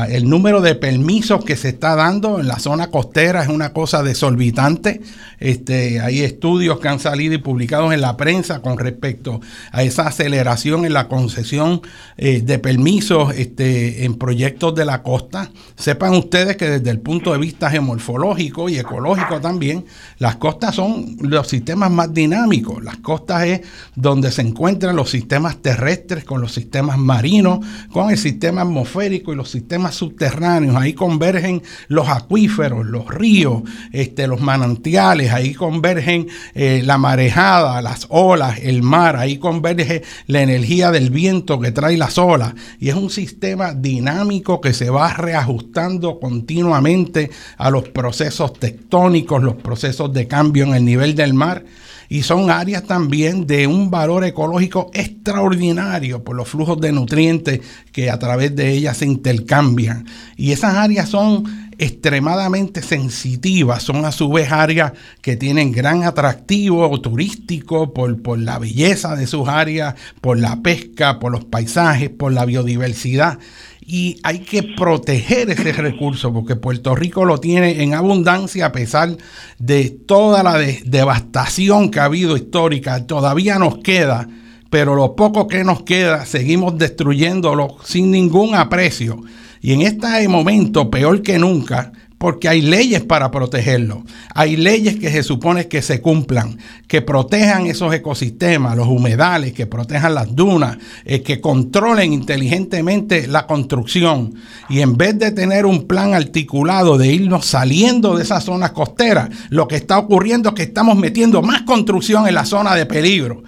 el número de permisos que se está dando en la zona costera es una cosa desorbitante. Este, hay estudios que han salido y publicados en la prensa con respecto a esa aceleración en la concesión eh, de permisos este, en proyectos de la costa. Sepan ustedes que desde el punto de vista geomorfológico y ecológico también, las costas son los sistemas más dinámicos. Las costas es donde se encuentran los sistemas terrestres con los sistemas marinos, con el sistema sistema atmosférico y los sistemas subterráneos, ahí convergen los acuíferos, los ríos, este, los manantiales, ahí convergen eh, la marejada, las olas, el mar, ahí converge la energía del viento que trae las olas. Y es un sistema dinámico que se va reajustando continuamente a los procesos tectónicos, los procesos de cambio en el nivel del mar y son áreas también de un valor ecológico extraordinario por los flujos de nutrientes que a través de ellas se intercambian. Y esas áreas son extremadamente sensitivas, son a su vez áreas que tienen gran atractivo turístico por, por la belleza de sus áreas, por la pesca, por los paisajes, por la biodiversidad y hay que proteger ese recurso porque Puerto Rico lo tiene en abundancia a pesar de toda la devastación que ha habido histórica. Todavía nos queda, pero lo poco que nos queda seguimos destruyéndolo sin ningún aprecio. Y en este momento, peor que nunca, porque hay leyes para protegerlo. Hay leyes que se supone que se cumplan, que protejan esos ecosistemas, los humedales, que protejan las dunas, eh, que controlen inteligentemente la construcción. Y en vez de tener un plan articulado de irnos saliendo de esas zonas costeras, lo que está ocurriendo es que estamos metiendo más construcción en la zona de peligro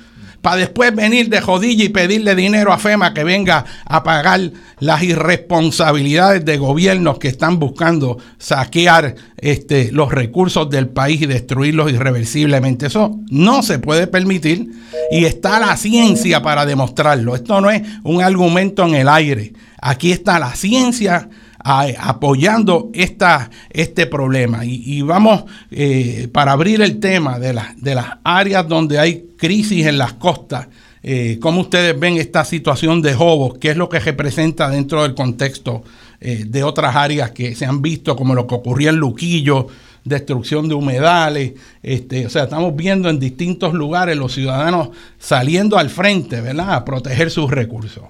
para después venir de jodilla y pedirle dinero a FEMA que venga a pagar las irresponsabilidades de gobiernos que están buscando saquear este, los recursos del país y destruirlos irreversiblemente. Eso no se puede permitir y está la ciencia para demostrarlo. Esto no es un argumento en el aire. Aquí está la ciencia apoyando esta, este problema. Y, vamos, eh, para abrir el tema de, de las áreas donde hay crisis en las costas, eh, ¿cómo ustedes ven esta situación de Jobos? ¿Qué es lo que representa dentro del contexto eh, de otras áreas que se han visto, como lo que ocurría en Luquillo, destrucción de humedales? Este, o sea, estamos viendo en distintos lugares los ciudadanos saliendo al frente, ¿verdad?, a proteger sus recursos.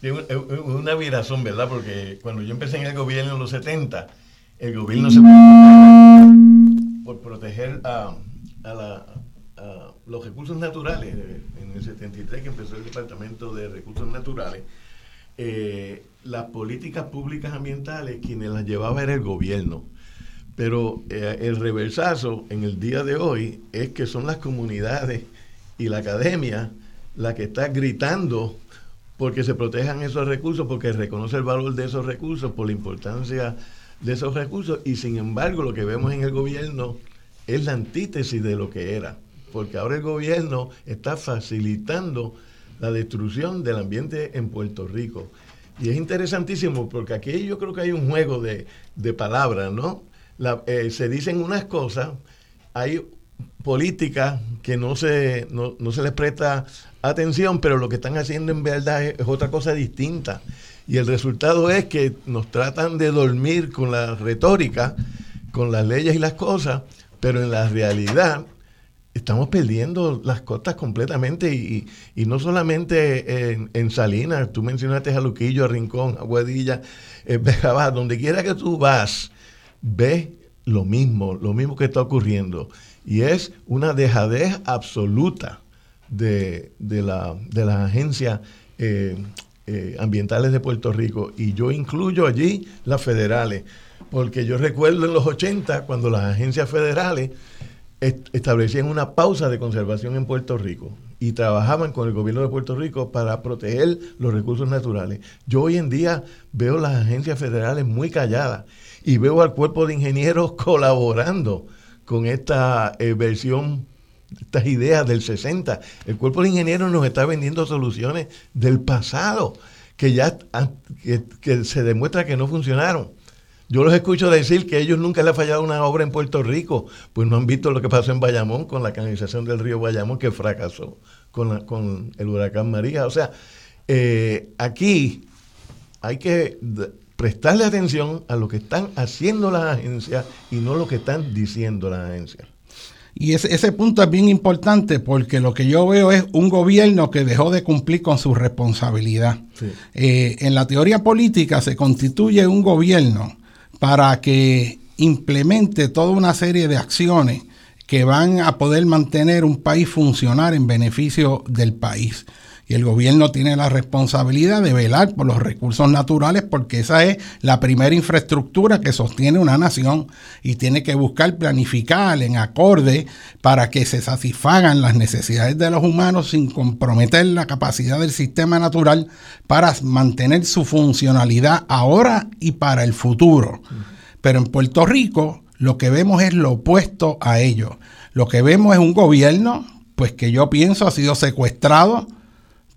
Es una virazón, ¿verdad? Porque cuando yo empecé en el gobierno en los 70, el gobierno se por proteger a, los recursos naturales. En el 73 que empezó el Departamento de Recursos Naturales, eh, las políticas públicas ambientales, quienes las llevaba era el gobierno. Pero eh, el reversazo en el día de hoy es que son las comunidades y la academia la que está gritando porque se protejan esos recursos, porque reconoce el valor de esos recursos, por la importancia de esos recursos, y sin embargo lo que vemos en el gobierno es la antítesis de lo que era, porque ahora el gobierno está facilitando la destrucción del ambiente en Puerto Rico. Y es interesantísimo porque aquí yo creo que hay un juego de, palabras, ¿no? Eh, se dicen unas cosas, hay políticas que no se, no, no se les presta atención, pero lo que están haciendo en verdad es, otra cosa distinta. Y el resultado es que nos tratan de dormir con la retórica, con las leyes y las cosas, pero en la realidad estamos perdiendo las costas completamente y, no solamente en, Salinas, tú mencionaste a Luquillo, a Rincón, a Guadilla, eh, *laughs* donde quiera que tú vas, ves lo mismo, lo mismo que está ocurriendo. Y es una dejadez absoluta de, de, la, de las agencias eh, eh, ambientales de Puerto Rico. Y yo incluyo allí las federales, porque yo recuerdo en los 80 cuando las agencias federales establecían una pausa de conservación en Puerto Rico y trabajaban con el gobierno de Puerto Rico para proteger los recursos naturales. Yo hoy en día veo las agencias federales muy calladas y veo al cuerpo de ingenieros *laughs* colaborando con esta eh, versión estas ideas del 60. El cuerpo de ingenieros nos está vendiendo soluciones del pasado que ya que, se demuestra que no funcionaron. Yo los escucho decir que ellos nunca le ha fallado una obra en Puerto Rico, pues no han visto lo que pasó en Bayamón con la canalización del río Bayamón que fracasó con, con el huracán María. O sea, eh, aquí hay que prestarle atención a lo que están haciendo las agencias y no lo que están diciendo las agencias. Y ese, ese, punto es bien importante porque lo que yo veo es un gobierno que dejó de cumplir con su responsabilidad. Eh, en la teoría política se constituye un gobierno para que implemente toda una serie de acciones que van a poder mantener un país funcionar en beneficio del país y el gobierno tiene la responsabilidad de velar por los recursos naturales porque esa es la primera infraestructura que sostiene una nación y tiene que buscar planificar en acorde para que se satisfagan las necesidades de los humanos sin comprometer la capacidad del sistema natural para mantener su funcionalidad ahora y para el futuro. Pero en Puerto Rico lo que vemos es lo opuesto a ello Lo que vemos es un gobierno, pues que yo pienso ha sido secuestrado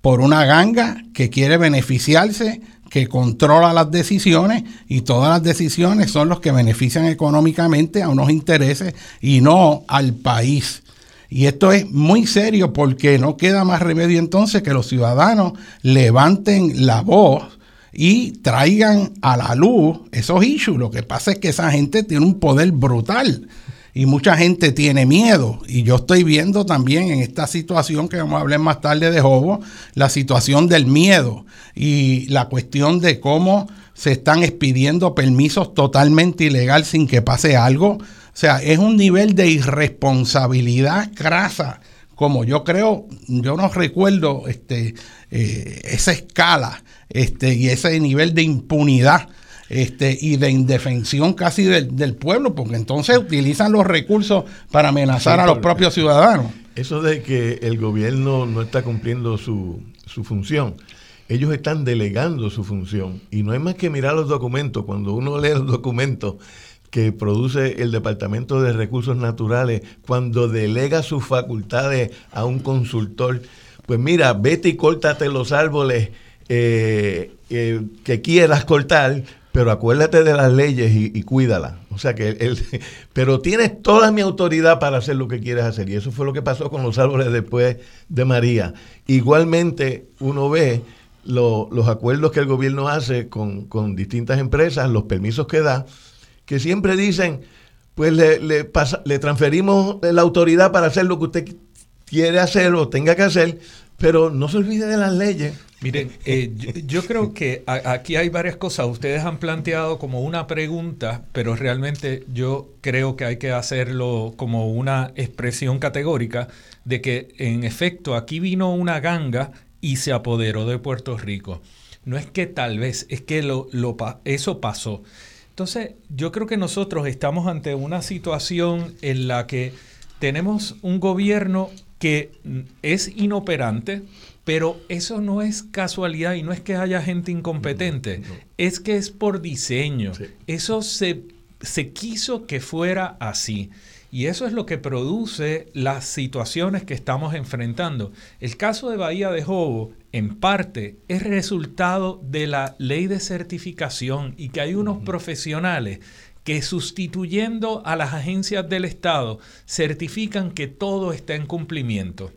por una ganga que quiere beneficiarse, que controla las decisiones y todas las decisiones son los que benefician económicamente a unos intereses y no al país. Y esto es muy serio porque no queda más remedio entonces que los ciudadanos levanten la voz y traigan a la luz esos issues. Lo que pasa es que esa gente tiene un poder brutal y mucha gente tiene miedo. Y yo estoy viendo también en esta situación que vamos a hablar más tarde de Jobo, la situación del miedo y la cuestión de cómo se están expidiendo permisos totalmente ilegal sin que pase algo. O sea, es un nivel de irresponsabilidad crasa, como yo creo, yo no recuerdo este, eh, esa escala este, y ese nivel de impunidad este, y de indefensión casi del, pueblo, porque entonces utilizan los recursos para amenazar a los propios ciudadanos. Eso de que el gobierno no está cumpliendo su, su función, ellos están delegando su función y no hay más que mirar los documentos. Cuando uno lee los documentos que produce el Departamento de Recursos Naturales, cuando delega sus facultades a un consultor, pues mira, vete y córtate los árboles eh, eh, que quieras cortar, pero acuérdate de las leyes y, cuídala. O sea que él, *laughs* pero tienes toda mi autoridad para hacer lo que quieres hacer. Y eso fue lo que pasó con los árboles después de María. Igualmente, uno ve los acuerdos que el gobierno hace con, distintas empresas, los permisos que da, que siempre dicen, pues le, le, pasa, le transferimos la autoridad para hacer lo que usted quiere hacer o tenga que hacer, pero no se olvide de las leyes. Miren, eh, yo, creo que aquí hay varias cosas. Ustedes han planteado como una pregunta, pero realmente yo creo que hay que hacerlo como una expresión categórica de que en efecto aquí vino una ganga y se apoderó de Puerto Rico. No es que tal vez, es que lo, lo, eso pasó. Entonces, yo creo que nosotros estamos ante una situación en la que tenemos un gobierno que es inoperante, pero eso no es casualidad y no es que haya gente incompetente, es que es por diseño. Eso se, se quiso que fuera así. Y eso es lo que produce las situaciones que estamos enfrentando. El caso de Bahía de Jobo, en parte, es resultado de la ley de certificación y que hay unos profesionales que sustituyendo a las agencias del Estado certifican que todo está en cumplimiento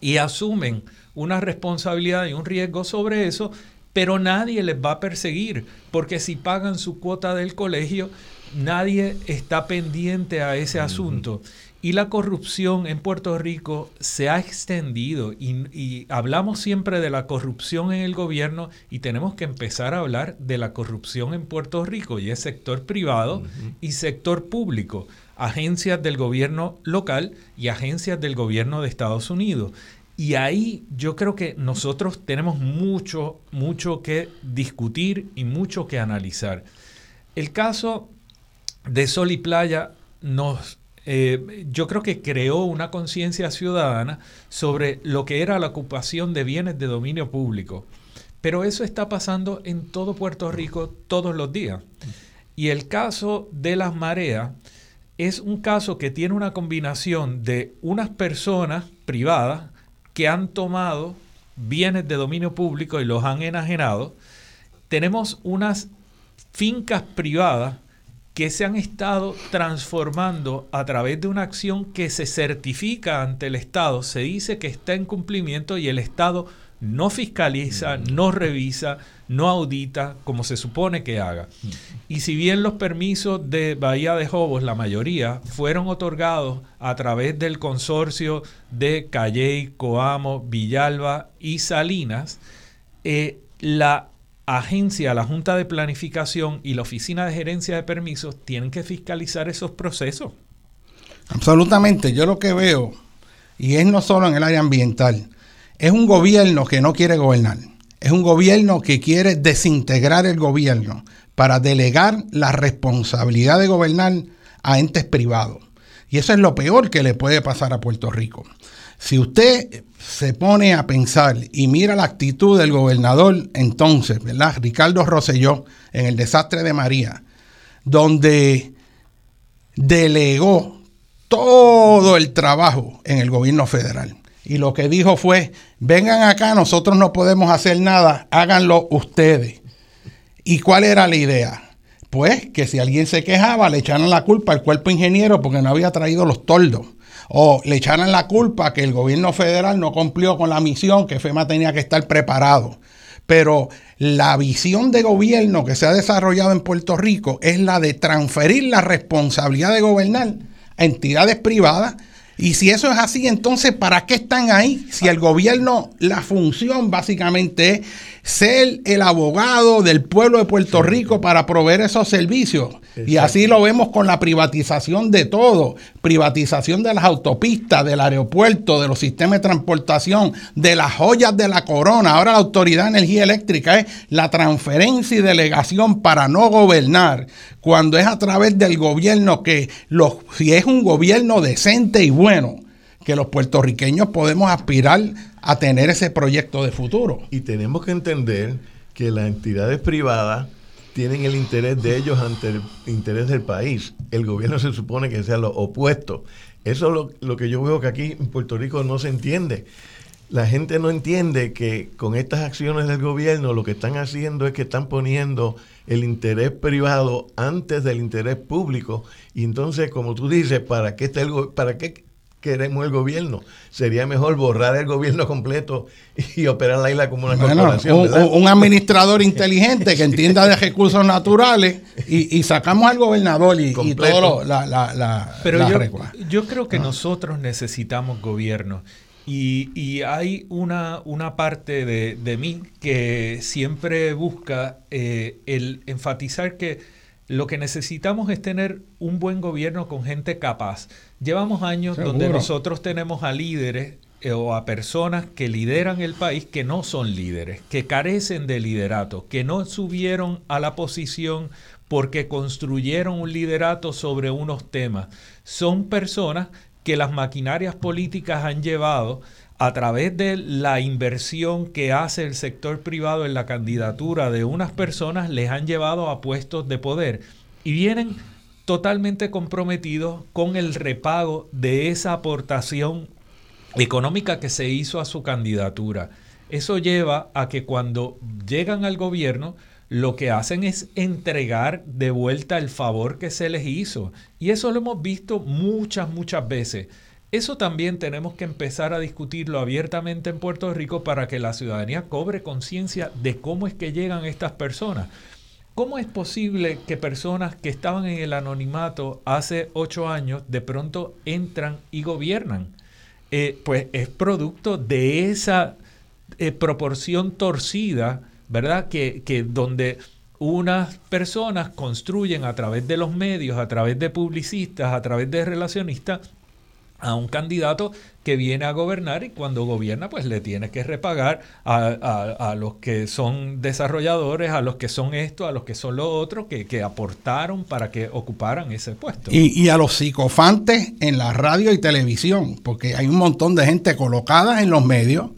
y asumen una responsabilidad y un riesgo sobre eso, pero nadie les va a perseguir, porque si pagan su cuota del colegio, nadie está pendiente a ese asunto. Y la corrupción en Puerto Rico se ha extendido y, hablamos siempre de la corrupción en el gobierno y tenemos que empezar a hablar de la corrupción en Puerto Rico y es sector privado y sector público, agencias del gobierno local y agencias del gobierno de Estados Unidos. Y ahí yo creo que nosotros tenemos mucho, mucho que discutir y mucho que analizar. El caso de Sol y Playa nos, eh, yo creo que creó una conciencia ciudadana sobre lo que era la ocupación de bienes de dominio público. Pero eso está pasando en todo Puerto Rico todos los días. Y el caso de las mareas es un caso que tiene una combinación de unas personas privadas que han tomado bienes de dominio público y los han enajenado. Tenemos unas fincas privadas que se han estado transformando a través de una acción que se certifica ante el Estado, se dice que está en cumplimiento y el Estado no fiscaliza, no revisa, no audita como se supone que haga. Y si bien los permisos de Bahía de Jobos, la mayoría, fueron otorgados a través del consorcio de Calley, Coamo, Villalba y Salinas, eh, la agencia, la Junta de Planificación y la Oficina de Gerencia de Permisos tienen que fiscalizar esos procesos. Absolutamente, yo lo que veo, y es no solo en el área ambiental, es un gobierno que no quiere gobernar. Es un gobierno que quiere desintegrar el gobierno para delegar la responsabilidad de gobernar a entes privados. Y eso es lo peor que le puede pasar a Puerto Rico. Si usted se pone a pensar y mira la actitud del gobernador entonces, ¿verdad? Ricardo Rosselló en el desastre de María, donde delegó todo el trabajo en el gobierno federal. Y lo que dijo fue, vengan acá, nosotros no podemos hacer nada, háganlo ustedes. ¿Y cuál era la idea? Pues que si alguien se quejaba, le echaran la culpa al cuerpo ingeniero porque no había traído los toldos. O le echaran la culpa que el gobierno federal no cumplió con la misión, que FEMA tenía que estar preparado. Pero la visión de gobierno que se ha desarrollado en Puerto Rico es la de transferir la responsabilidad de gobernar a entidades privadas. Y si eso es así, entonces, ¿para qué están ahí? Si el gobierno, la función básicamente es ser el abogado del pueblo de Puerto Rico para proveer esos servicios. Y así lo vemos con la privatización de todo, privatización de las autopistas, del aeropuerto, de los sistemas de transportación, de las joyas de la corona. Ahora la Autoridad de Energía Eléctrica es la transferencia y delegación para no gobernar, cuando es a través del gobierno que los, si es un gobierno decente y bueno, que los puertorriqueños podemos aspirar a tener ese proyecto de futuro. Y tenemos que entender que las entidades privadas tienen el interés de ellos ante el interés del país. El gobierno se supone que sea lo opuesto. Eso es lo, que yo veo que aquí en Puerto Rico no se entiende. La gente no entiende que con estas acciones del gobierno lo que están haciendo es que están poniendo el interés privado antes del interés público. Y entonces, como tú dices, ¿para qué, está el, para qué queremos el gobierno. Sería mejor borrar el gobierno completo y operar la isla como una corporación. Un, administrador inteligente que entienda de recursos naturales y, sacamos al gobernador y, todo la, la, Pero yo, yo, creo que ah. nosotros necesitamos gobierno. Y, hay una, una parte de, de, mí que siempre busca eh, el enfatizar que lo que necesitamos es tener un buen gobierno con gente capaz. Llevamos años donde nosotros tenemos a líderes eh, o a personas que lideran el país que no son líderes, que carecen de liderato, que no subieron a la posición porque construyeron un liderato sobre unos temas. Son personas que las maquinarias políticas han llevado a través de la inversión que hace el sector privado en la candidatura de unas personas, les han llevado a puestos de poder y vienen totalmente comprometidos con el repago de esa aportación económica que se hizo a su candidatura. Eso lleva a que cuando llegan al gobierno, lo que hacen es entregar de vuelta el favor que se les hizo. Y eso lo hemos visto muchas, muchas veces. Eso también tenemos que empezar a discutirlo abiertamente en Puerto Rico para que la ciudadanía cobre conciencia de cómo es que llegan estas personas. ¿Cómo es posible que personas que estaban en el anonimato hace ocho años de pronto entran y gobiernan? Eh, pues es producto de esa eh, proporción torcida, ¿verdad? Que, que donde unas personas construyen a través de los medios, a través de publicistas, a través de relacionistas, a un candidato que viene a gobernar y cuando gobierna pues le tiene que repagar a, los que son desarrolladores, a los que son esto, a los que son lo otro, que, que aportaron para que ocuparan ese puesto. Y, a los psicofantes en la radio y televisión, porque hay un montón de gente colocada en los medios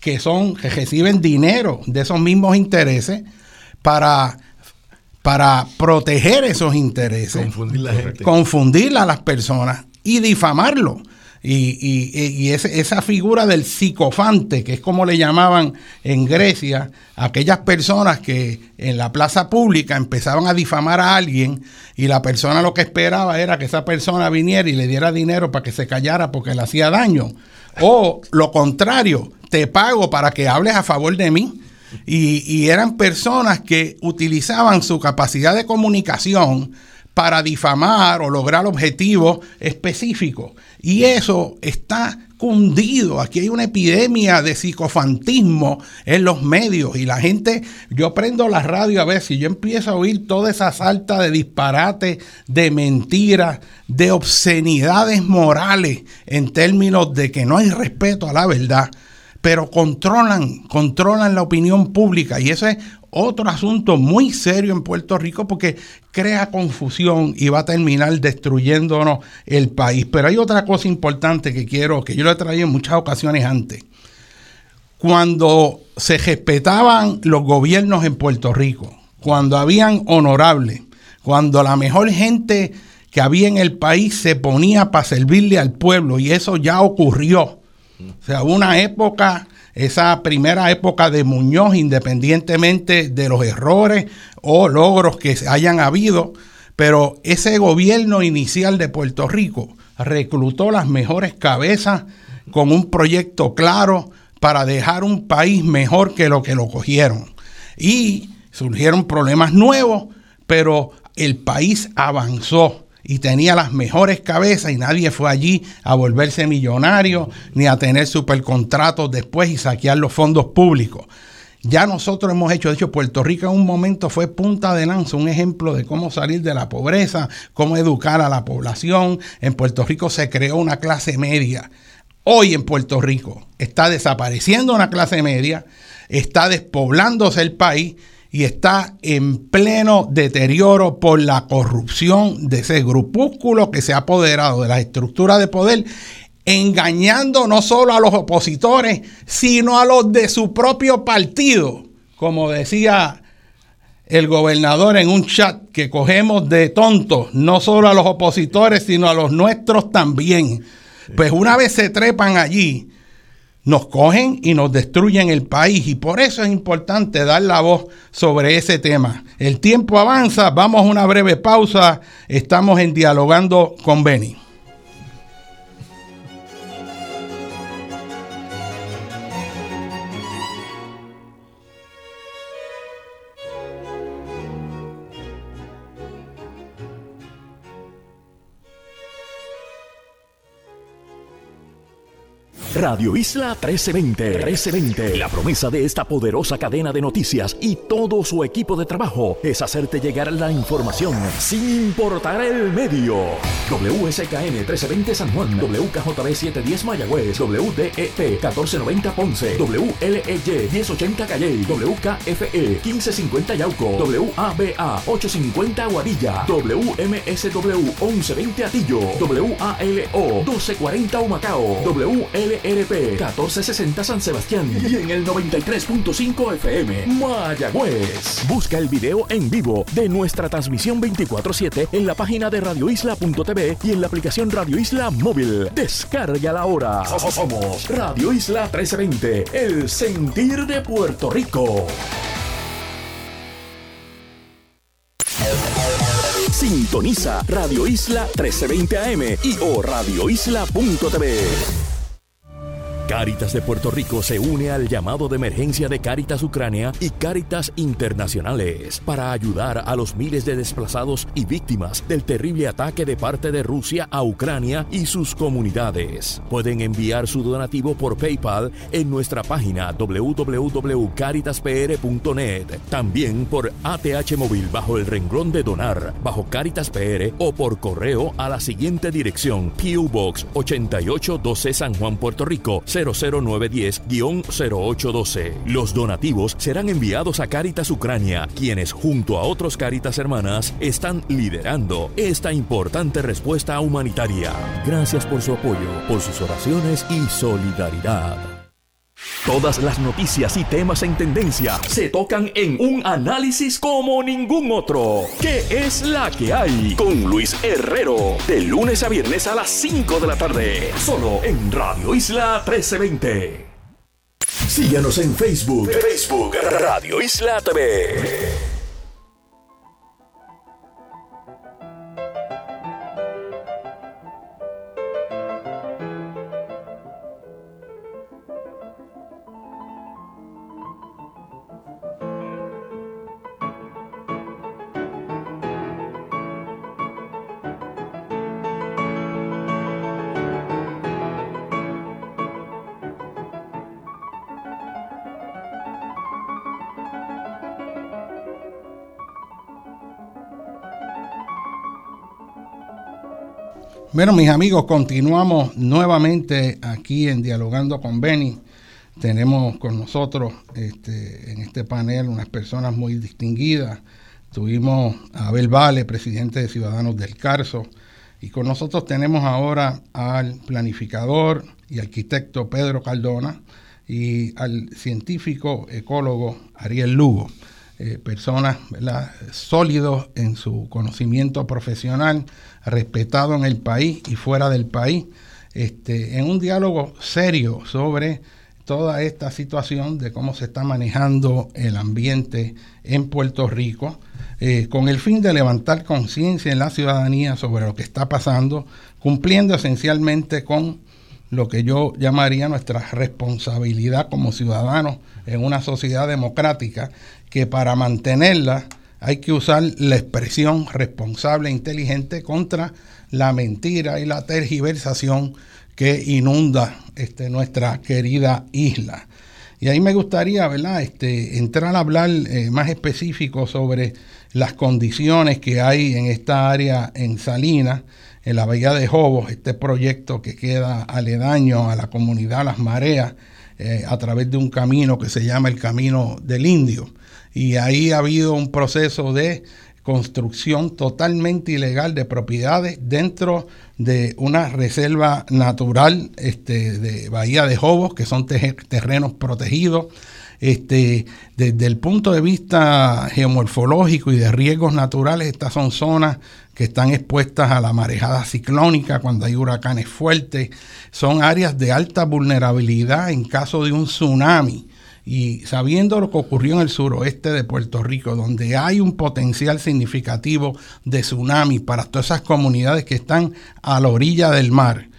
que son que reciben dinero de esos mismos intereses para para proteger esos intereses, confundir, la gente. confundir a las personas y difamarlo. Y, esa figura del psicofante, que es como le llamaban en Grecia, aquellas personas que en la plaza pública empezaban a difamar a alguien y la persona lo que esperaba era que esa persona viniera y le diera dinero para que se callara porque le hacía daño. O lo contrario, te pago para que hables a favor de mí. Y, y eran personas que utilizaban su capacidad de comunicación para difamar o lograr objetivos específicos. Y eso está cundido. Aquí hay una epidemia de psicofantismo en los medios y la gente, yo prendo la radio a ver si yo empiezo a oír toda esa salta de disparate, de mentiras, de obscenidades morales en términos de que no hay respeto a la verdad pero controlan, controlan la opinión pública y eso es otro asunto muy serio en Puerto Rico porque crea confusión y va a terminar destruyéndonos el país. Pero hay otra cosa importante que quiero, que yo lo he traído en muchas ocasiones antes. Cuando se respetaban los gobiernos en Puerto Rico, cuando habían honorables, cuando la mejor gente que había en el país se ponía para servirle al pueblo y eso ya ocurrió. O sea, una época, esa primera época de Muñoz, independientemente de los errores o logros que hayan habido, pero ese gobierno inicial de Puerto Rico reclutó las mejores cabezas con un proyecto claro para dejar un país mejor que lo que lo cogieron. Y surgieron problemas nuevos, pero el país avanzó y tenía las mejores cabezas y nadie fue allí a volverse millonario ni a tener supercontratos después y saquear los fondos públicos. Ya nosotros hemos hecho, de hecho, Puerto Rico en un momento fue punta de lanza, un ejemplo de cómo salir de la pobreza, cómo educar a la población. En Puerto Rico se creó una clase media. Hoy en Puerto Rico está desapareciendo una clase media, está despoblándose el país y está en pleno deterioro por la corrupción de ese grupúsculo que se ha apoderado de la estructura de poder, engañando no solo a los opositores, sino a los de su propio partido, como decía el gobernador en un chat que cogemos de tontos, no solo a los opositores, sino a los nuestros también. Pues una vez se trepan allí, nos cogen y nos destruyen el país y por eso es importante dar la voz sobre ese tema. El tiempo avanza, vamos a una breve pausa, estamos en dialogando con Beni. Radio Isla 1320. 1320. La promesa de esta poderosa cadena de noticias y todo su equipo de trabajo es hacerte llegar la información sin importar el medio. WSKN 1320 San Juan, WKJB 710 Mayagüez, WDET 1490 Ponce, WLEY 1080 Calle, WKFE 1550 Yauco, WABA 850 Guadilla, WMSW 1120 Atillo, WALO 1240 Humacao, WL RP 1460 San Sebastián y en el 93.5 FM Mayagüez. Busca el video en vivo de nuestra transmisión 24/7 en la página de radioisla.tv y en la aplicación Radio Isla Móvil. Descarga la hora. Somos Radio Isla 1320, el sentir de Puerto Rico. Sintoniza Radio Isla 1320 AM y o radioisla.tv. Cáritas de Puerto Rico se une al llamado de emergencia de Cáritas Ucrania y Cáritas Internacionales para ayudar a los miles de desplazados y víctimas del terrible ataque de parte de Rusia a Ucrania y sus comunidades. Pueden enviar su donativo por PayPal en nuestra página www.caritaspr.net, también por ATH móvil bajo el renglón de donar bajo Caritas PR o por correo a la siguiente dirección: PO Box 8812 San Juan, Puerto Rico 00910-0812. Los donativos serán enviados a Caritas Ucrania, quienes junto a otros Caritas hermanas están liderando esta importante respuesta humanitaria. Gracias por su apoyo, por sus oraciones y solidaridad. Todas las noticias y temas en tendencia se tocan en un análisis como ningún otro. ¿Qué es la que hay? Con Luis Herrero. De lunes a viernes a las 5 de la tarde. Solo en Radio Isla 1320. Síguenos en Facebook. Facebook Radio Isla TV. Bueno, mis amigos, continuamos nuevamente aquí en Dialogando con Beni. Tenemos con nosotros este, en este panel unas personas muy distinguidas. Tuvimos a Abel Vale, presidente de Ciudadanos del Carso, y con nosotros tenemos ahora al planificador y arquitecto Pedro Cardona y al científico ecólogo Ariel Lugo. eh, personas sólidos en su conocimiento profesional, respetado en el país y fuera del país, este, en un diálogo serio sobre toda esta situación de cómo se está manejando el ambiente en Puerto Rico, eh, con el fin de levantar conciencia en la ciudadanía sobre lo que está pasando, cumpliendo esencialmente con lo que yo llamaría nuestra responsabilidad como ciudadanos en una sociedad democrática, que para mantenerla hay que usar la expresión responsable e inteligente contra la mentira y la tergiversación que inunda este, nuestra querida isla. Y ahí me gustaría, ¿verdad?, este, entrar a hablar eh, más específico sobre las condiciones que hay en esta área en Salinas, en la Bahía de Jobos, este proyecto que queda aledaño a la comunidad Las Mareas, eh, a través de un camino que se llama el Camino del Indio. Y ahí ha habido un proceso de construcción totalmente ilegal de propiedades dentro de una reserva natural este, de Bahía de Jobos, que son terrenos protegidos. Este, desde el punto de vista geomorfológico y de riesgos naturales, estas son zonas que están expuestas a la marejada ciclónica cuando hay huracanes fuertes. Son áreas de alta vulnerabilidad en caso de un tsunami. Y sabiendo lo que ocurrió en el suroeste de Puerto Rico, donde hay un potencial significativo de tsunami para todas esas comunidades que están a la orilla del mar,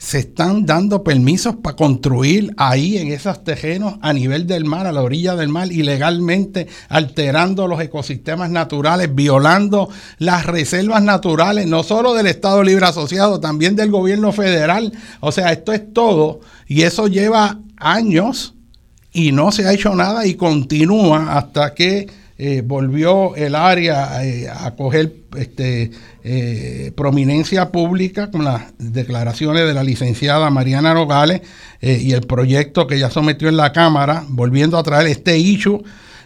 se están dando permisos para construir ahí en esos terrenos a nivel del mar, a la orilla del mar, ilegalmente alterando los ecosistemas naturales, violando las reservas naturales, no solo del Estado Libre Asociado, también del gobierno federal. O sea, esto es todo y eso lleva años y no se ha hecho nada y continúa hasta que eh, volvió el área eh, a coger este, eh, prominencia pública con las declaraciones de la licenciada Mariana Nogales y el proyecto que ya sometió en la Cámara, volviendo a traer este issue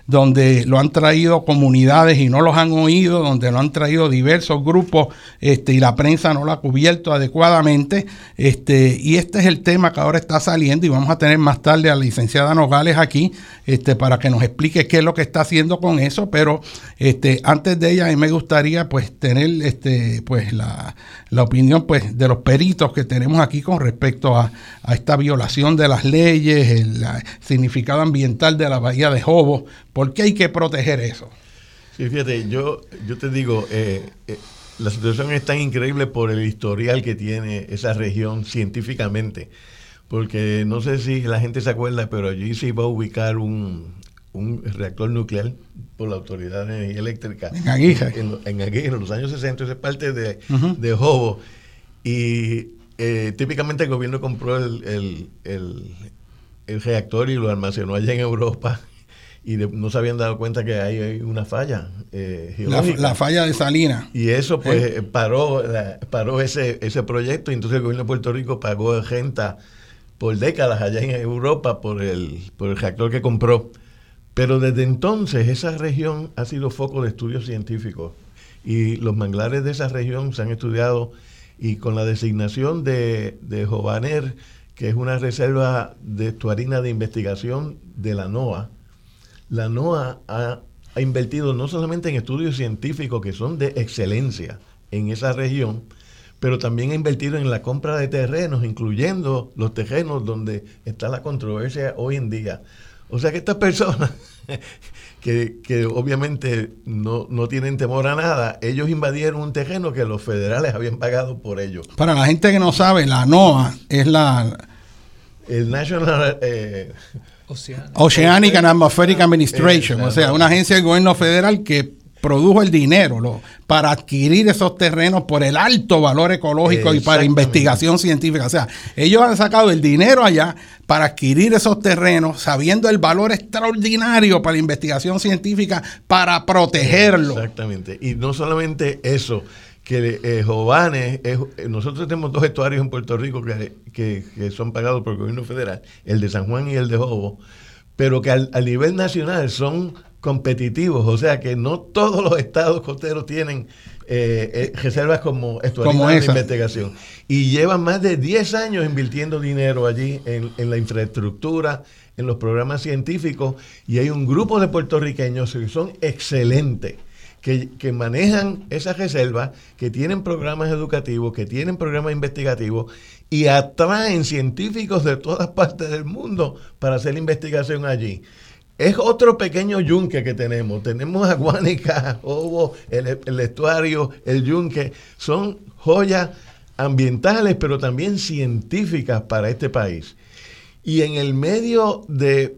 donde lo han traído comunidades y no los han oído, donde lo han traído diversos grupos este, y la prensa no lo ha cubierto adecuadamente. Este, y este es el tema que ahora está saliendo y vamos a tener más tarde a la licenciada Nogales aquí este, para que nos explique qué es lo que está haciendo con eso. Pero este, antes de ella, a mí me gustaría pues tener este, pues, la, opinión pues, de los peritos que tenemos aquí con respecto a, esta violación de las leyes, el, significado ambiental de la bahía de Jobo ¿Por qué hay que proteger eso? Sí, fíjate, yo, yo te digo, eh, eh, la situación es tan increíble por el historial que tiene esa región científicamente. Porque no sé si la gente se acuerda, pero allí se iba a ubicar un, reactor nuclear por la Autoridad de Energía Eléctrica. En Aguija. En, Aguija, en los años 60, eso es parte de, de Jobo. Y eh, típicamente el gobierno compró el, el reactor y lo almacenó allá en Europa y no se habían dado cuenta que hay una falla eh, geológica. La, falla de Salina. Y eso pues ¿Eh? paró, paró ese, ese proyecto y entonces el gobierno de Puerto Rico pagó renta por décadas allá en Europa por el, por el reactor que compró. Pero desde entonces esa región ha sido foco de estudios científicos y los manglares de esa región se han estudiado y con la designación de, de Jovaner, que es una reserva de estuarina de investigación de la NOAA, la NOAA ha, invertido no solamente en estudios científicos que son de excelencia en esa región, pero también ha invertido en la compra de terrenos, incluyendo los terrenos donde está la controversia hoy en día. O sea que estas personas, *laughs* que, obviamente no, no, tienen temor a nada, ellos invadieron un terreno que los federales habían pagado por ellos. Para la gente que no sabe, la NOAA es la... El National... Eh, Oceanic and Atmospheric Administration, o sea, una agencia del gobierno federal que produjo el dinero para adquirir esos terrenos por el alto valor ecológico y para investigación científica. O sea, ellos han sacado el dinero allá para adquirir esos terrenos, sabiendo el valor extraordinario para la investigación científica, para protegerlo. Exactamente. Y no solamente eso, que eh, Jovanes, eh, nosotros tenemos dos estuarios en Puerto Rico que, son pagados por el gobierno federal, el de San Juan y el de Jobo, pero que al, a nivel nacional son competitivos, o sea que no todos los estados costeros tienen eh, eh, reservas como como de investigación. Y llevan más de 10 años invirtiendo dinero allí en, en, la infraestructura, en los programas científicos, y hay un grupo de puertorriqueños que son excelentes. Que, manejan esas reservas, que tienen programas educativos, que tienen programas investigativos y atraen científicos de todas partes del mundo para hacer investigación allí. Es otro pequeño yunque que tenemos. Tenemos a Guanica, Obo, el, estuario, el yunque. Son joyas ambientales, pero también científicas para este país. Y en el medio de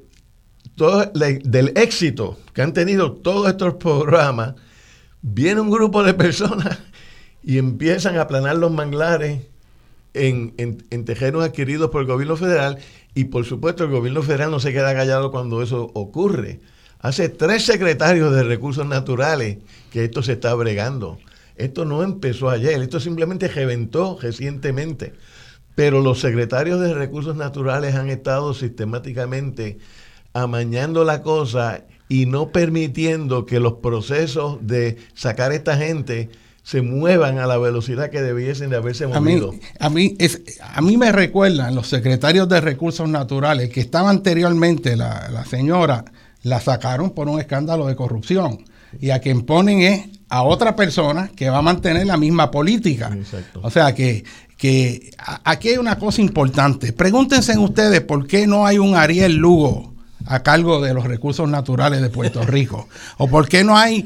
todo, del éxito que han tenido todos estos programas, viene un grupo de personas y empiezan a aplanar los manglares en, en, terrenos adquiridos por el gobierno federal y por supuesto el gobierno federal no se queda callado cuando eso ocurre. Hace tres secretarios de recursos naturales que esto se está bregando. Esto no empezó ayer, esto simplemente reventó recientemente. Pero los secretarios de recursos naturales han estado sistemáticamente amañando la cosa y no permitiendo que los procesos de sacar a esta gente se muevan a la velocidad que debiesen de haberse movido. A mí, es, a mí me recuerdan los secretarios de recursos naturales que estaba anteriormente, la, señora, la sacaron por un escándalo de corrupción. Y a quien ponen es a otra persona que va a mantener la misma política. O sea que, que aquí hay una cosa importante. Pregúntense ustedes por qué no hay un Ariel Lugo a cargo de los recursos naturales de Puerto Rico. o por qué no hay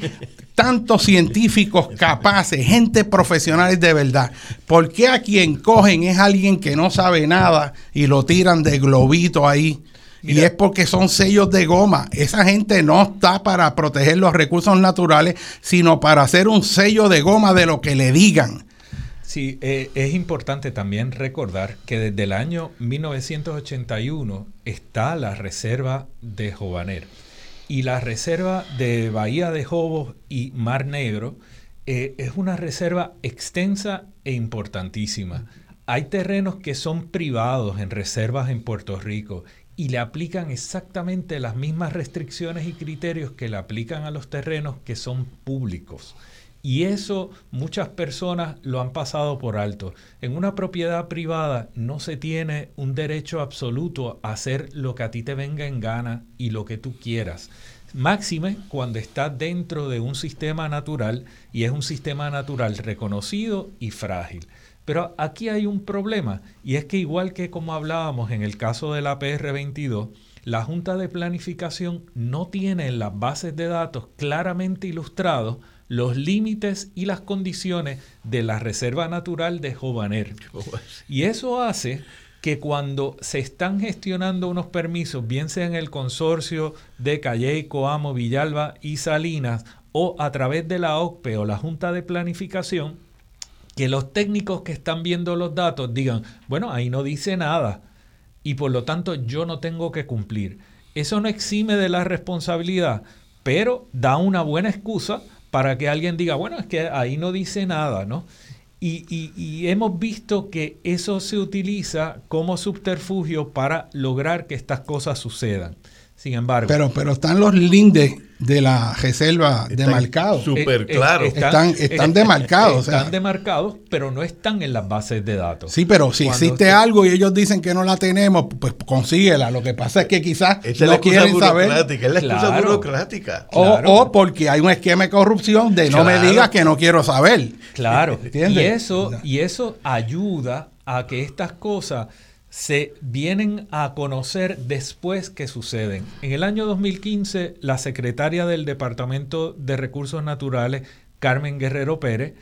tantos científicos capaces, gente profesional de verdad. ¿Por qué a quien cogen es alguien que no sabe nada y lo tiran de globito ahí? Y es porque son sellos de goma. Esa gente no está para proteger los recursos naturales, sino para hacer un sello de goma de lo que le digan. Sí, eh, es importante también recordar que desde el año 1981 está la reserva de Jovaner. Y la reserva de Bahía de Jobos y Mar Negro eh, es una reserva extensa e importantísima. Hay terrenos que son privados en reservas en Puerto Rico y le aplican exactamente las mismas restricciones y criterios que le aplican a los terrenos que son públicos. Y eso muchas personas lo han pasado por alto. En una propiedad privada no se tiene un derecho absoluto a hacer lo que a ti te venga en gana y lo que tú quieras. Máxime cuando está dentro de un sistema natural y es un sistema natural reconocido y frágil. Pero aquí hay un problema y es que igual que como hablábamos en el caso de la PR22, la Junta de Planificación no tiene en las bases de datos claramente ilustrados los límites y las condiciones de la Reserva Natural de Jovaner. Y eso hace que cuando se están gestionando unos permisos, bien sea en el consorcio de Calle, Coamo, Villalba y Salinas, o a través de la OCPE o la Junta de Planificación, que los técnicos que están viendo los datos digan, bueno, ahí no dice nada y por lo tanto yo no tengo que cumplir. Eso no exime de la responsabilidad, pero da una buena excusa para que alguien diga, bueno, es que ahí no dice nada, ¿no? Y, y, hemos visto que eso se utiliza como subterfugio para lograr que estas cosas sucedan. Sin embargo. Pero, pero están los lindes de la reserva demarcados. Súper eh, eh, claro. Están, están demarcados. Están demarcados, pero no están en las bases de datos. Sí, pero si existe algo y ellos dicen que no la tenemos, pues consíguela. Lo que pasa es que quizás no quieren saber. Es la excusa burocrática. O, porque hay un esquema de corrupción de no me digas que no quiero saber. Claro. Y eso, y eso ayuda a que estas cosas se vienen a conocer después que suceden. En el año 2015, la secretaria del Departamento de Recursos Naturales, Carmen Guerrero Pérez,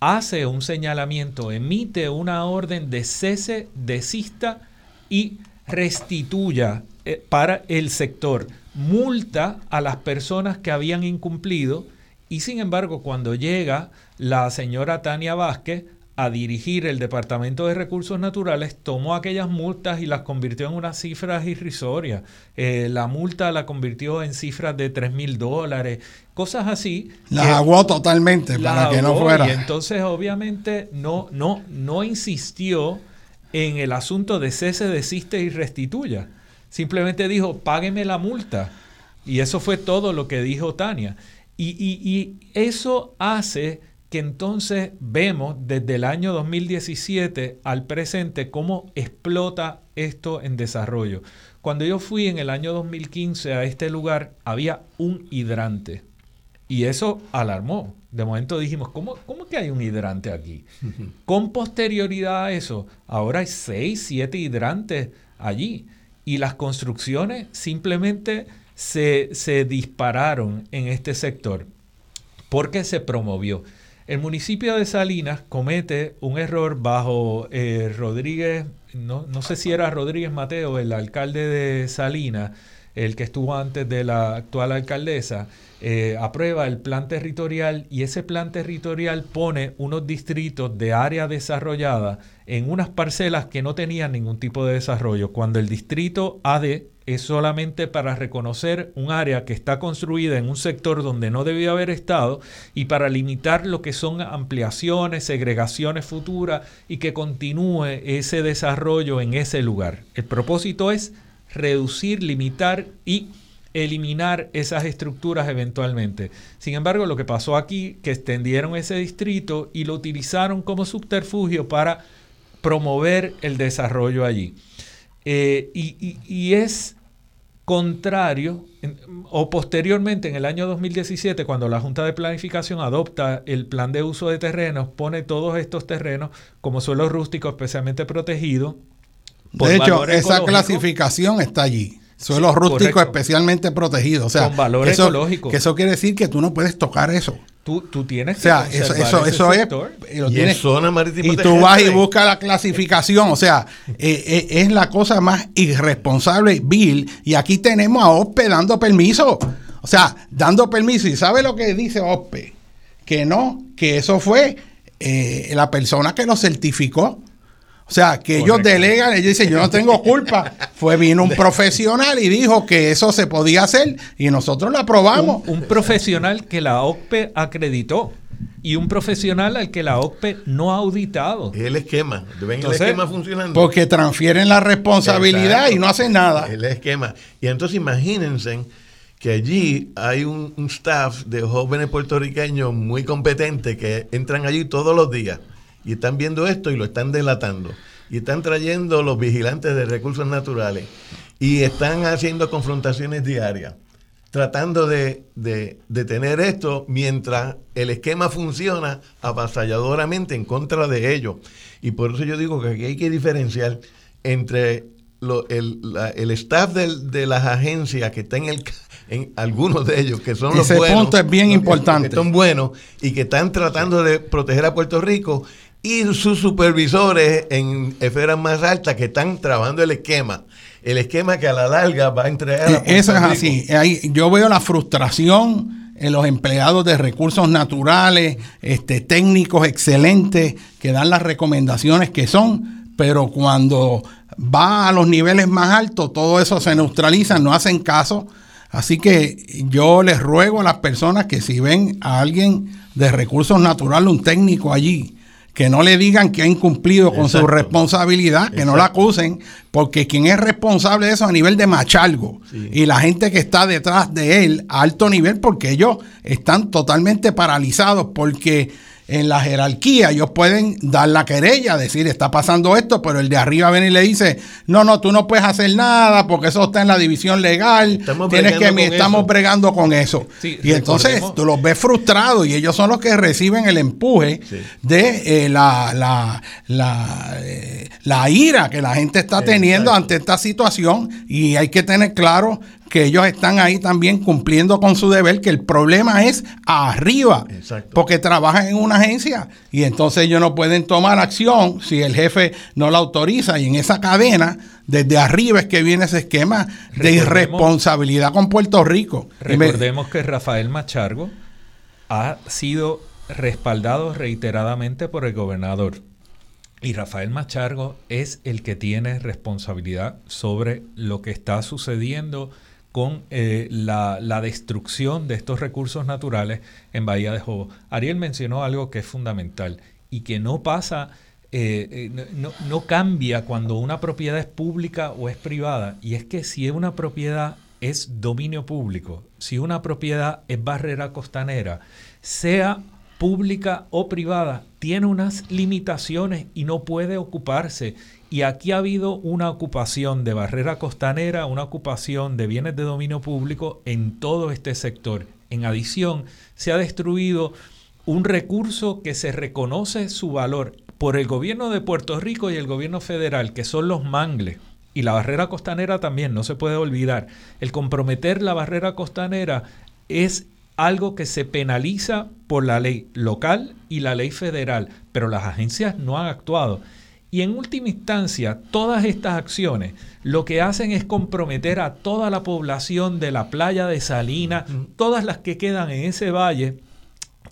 hace un señalamiento, emite una orden de cese, desista y restituya eh, para el sector, multa a las personas que habían incumplido y sin embargo cuando llega la señora Tania Vázquez a dirigir el Departamento de Recursos Naturales, tomó aquellas multas y las convirtió en unas cifras irrisorias. Eh, la multa la convirtió en cifras de 3 mil dólares, cosas así. Las aguó totalmente para que no fuera. Y entonces, obviamente, no, no, no insistió en el asunto de cese, desiste y restituya. Simplemente dijo, págueme la multa. Y eso fue todo lo que dijo Tania. Y, y eso hace que entonces vemos desde el año 2017 al presente cómo explota esto en desarrollo. Cuando yo fui en el año 2015 a este lugar, había un hidrante. Y eso alarmó. De momento dijimos, ¿cómo, cómo que hay un hidrante aquí? Con posterioridad a eso, ahora hay seis, siete hidrantes allí. Y las construcciones simplemente se, se dispararon en este sector porque se promovió. El municipio de Salinas comete un error bajo eh, Rodríguez, no, no, sé si era Rodríguez Mateo, el alcalde de Salinas, el que estuvo antes de la actual alcaldesa, eh, aprueba el plan territorial y ese plan territorial pone unos distritos de área desarrollada en unas parcelas que no tenían ningún tipo de desarrollo. Cuando el distrito AD es solamente para reconocer un área que está construida en un sector donde no debía haber estado y para limitar lo que son ampliaciones, segregaciones futuras y que continúe ese desarrollo en ese lugar. El propósito es reducir, limitar y eliminar esas estructuras eventualmente. Sin embargo, lo que pasó aquí, que extendieron ese distrito y lo utilizaron como subterfugio para promover el desarrollo allí. Eh, y, es contrario, o posteriormente en el año 2017, cuando la Junta de Planificación adopta el plan de uso de terrenos, pone todos estos terrenos como suelo rústico especialmente protegido. De hecho, esa clasificación está allí. Suelo rústico especialmente protegido. O sea, con valor eso, ecológico. Que eso quiere decir que tú no puedes tocar eso. Tú, tú tienes que. O sea, eso, eso, eso es. Lo y tienes, zona marítima y tú vas y buscas la clasificación. O sea, eh, eh, es la cosa más irresponsable, Bill. Y aquí tenemos a OSPE dando permiso. O sea, dando permiso. ¿Y sabe lo que dice OSPE? Que no, que eso fue eh, la persona que lo certificó. O sea, que ellos delegan, ellos dicen, yo no tengo culpa. Fue, vino un profesional y dijo que eso se podía hacer y nosotros lo aprobamos. Un, profesional que la OCPE acreditó y un profesional al que la OCPE no ha auditado. Es el esquema. ¿Ven el esquema funcionando? Porque transfieren la responsabilidad y no hacen nada. El esquema. Y entonces imagínense que allí hay un, un staff de jóvenes puertorriqueños muy competentes que entran allí todos los días y están viendo esto y lo están delatando. Y están trayendo los vigilantes de recursos naturales y están haciendo confrontaciones diarias, tratando de, de, tener esto mientras el esquema funciona avasalladoramente en contra de ellos. Y por eso yo digo que aquí hay que diferenciar entre el, staff de las agencias que está en el en algunos de ellos que son los buenos. Punto es bien importante. Que son buenos y que están tratando de proteger a Puerto Rico y sus supervisores en esferas más altas que están trabajando el esquema. El esquema que a la larga va a entregar. A eh, Eso es así. yo veo la frustración en los empleados de recursos naturales, este, técnicos excelentes que dan las recomendaciones que son, pero cuando va a los niveles más altos, todo eso se neutraliza, no hacen caso. Así que yo les ruego a las personas que si ven a alguien de recursos naturales, un técnico allí, que no le digan que ha incumplido con su responsabilidad, que no la acusen, porque quien es responsable de eso a nivel de machalgo y la gente que está detrás de él a alto nivel, porque ellos están totalmente paralizados, porque en la jerarquía. Ellos pueden dar la querella, decir está pasando esto, pero el de arriba viene y le dice, no, no, tú no puedes hacer nada porque eso está en la división legal, estamos tienes que, estamos bregando con eso. y entonces tú los ves frustrados y ellos son los que reciben el empuje de eh, la, la, la, eh, la, ira que la gente está teniendo ante esta situación. Y hay que tener claro que ellos están ahí también cumpliendo con su deber, que el problema es arriba, porque trabajan en una agencia y entonces ellos no pueden tomar acción si el jefe no la autoriza y en esa cadena, desde arriba es que viene ese esquema de irresponsabilidad con Puerto Rico. Recordemos que Rafael Machargo ha sido respaldado reiteradamente por el gobernador. Y Rafael Machargo es el que tiene responsabilidad sobre lo que está sucediendo con eh, la, destrucción de estos recursos naturales en Bahía de Jobo. Ariel mencionó algo que es fundamental y que no pasa, eh, eh, no, no, cambia cuando una propiedad es pública o es privada. Y es que si una propiedad es dominio público, si una propiedad es barrera costanera, sea pública o privada, tiene unas limitaciones y no puede ocuparse. Y aquí ha habido una ocupación de barrera costanera, una ocupación de bienes de dominio público en todo este sector. En adición, se ha destruido un recurso que se reconoce su valor por el gobierno de Puerto Rico y el gobierno federal, que son los mangles. Y la barrera costanera también, no se puede olvidar. El comprometer la barrera costanera es algo que se penaliza por la ley local y la ley federal, pero las agencias no han actuado. Y en última instancia, todas estas acciones lo que hacen es comprometer a toda la población de la playa de Salina, todas las que quedan en ese valle,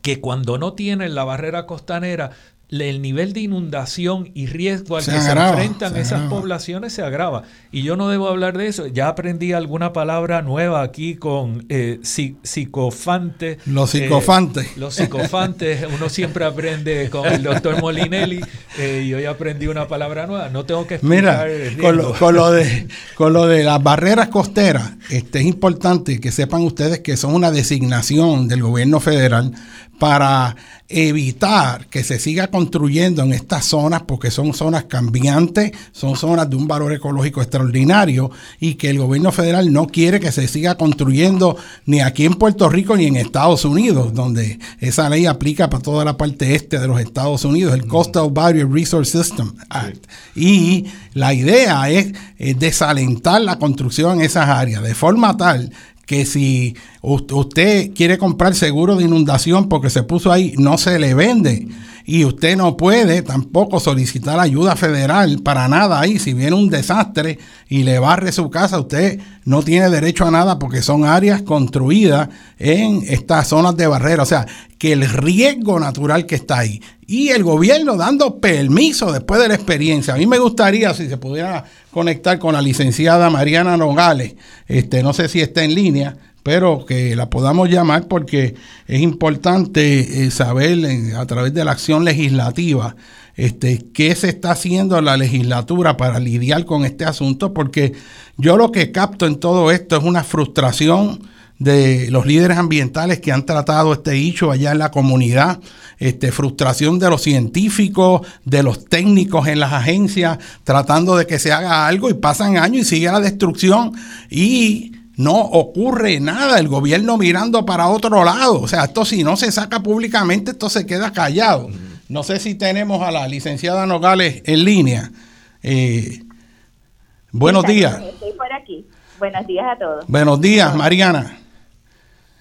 que cuando no tienen la barrera costanera el nivel de inundación y riesgo al que se enfrentan esas poblaciones se agrava. Y yo no debo hablar de eso. Ya aprendí alguna palabra nueva aquí con eh, psicofante. Los eh, psicofantes. los psicofantes. Uno siempre aprende con el doctor Molinelli eh, y hoy aprendí una palabra nueva. No tengo que explicar. Mira, con lo, con lo, de, con lo de las barreras costeras, este, es importante que sepan ustedes que son una designación del gobierno federal para evitar que se siga construyendo en estas zonas porque son zonas cambiantes, son zonas de un valor ecológico extraordinario y que el gobierno federal no quiere que se siga construyendo ni aquí en Puerto Rico ni en Estados Unidos, donde esa ley aplica para toda la parte este de los Estados Unidos, el Coastal Barrier Resource System Act. Y la idea es desalentar la construcción en esas áreas de forma tal que si usted quiere comprar seguro de inundación porque se puso ahí, no se le vende. Y usted no puede tampoco solicitar ayuda federal para nada ahí. Si viene un desastre y le barre su casa, usted no tiene derecho a nada porque son áreas construidas en estas zonas de barrera. O sea, que el riesgo natural que está ahí. Y el gobierno dando permiso después de la experiencia. A mí me gustaría, si se pudiera conectar con la licenciada Mariana Nogales, este, no sé si está en línea, pero que la podamos llamar porque es importante eh, saber a través de la acción legislativa este, qué se está haciendo en la legislatura para lidiar con este asunto, porque yo lo que capto en todo esto es una frustración de los líderes ambientales que han tratado este hecho allá en la comunidad, este, frustración de los científicos, de los técnicos en las agencias, tratando de que se haga algo y pasan años y sigue la destrucción y no ocurre nada, el gobierno mirando para otro lado. O sea, esto si no se saca públicamente, esto se queda callado. No sé si tenemos a la licenciada Nogales en línea. Eh, buenos días. Estoy por aquí. Buenos días a todos. Buenos días, Mariana.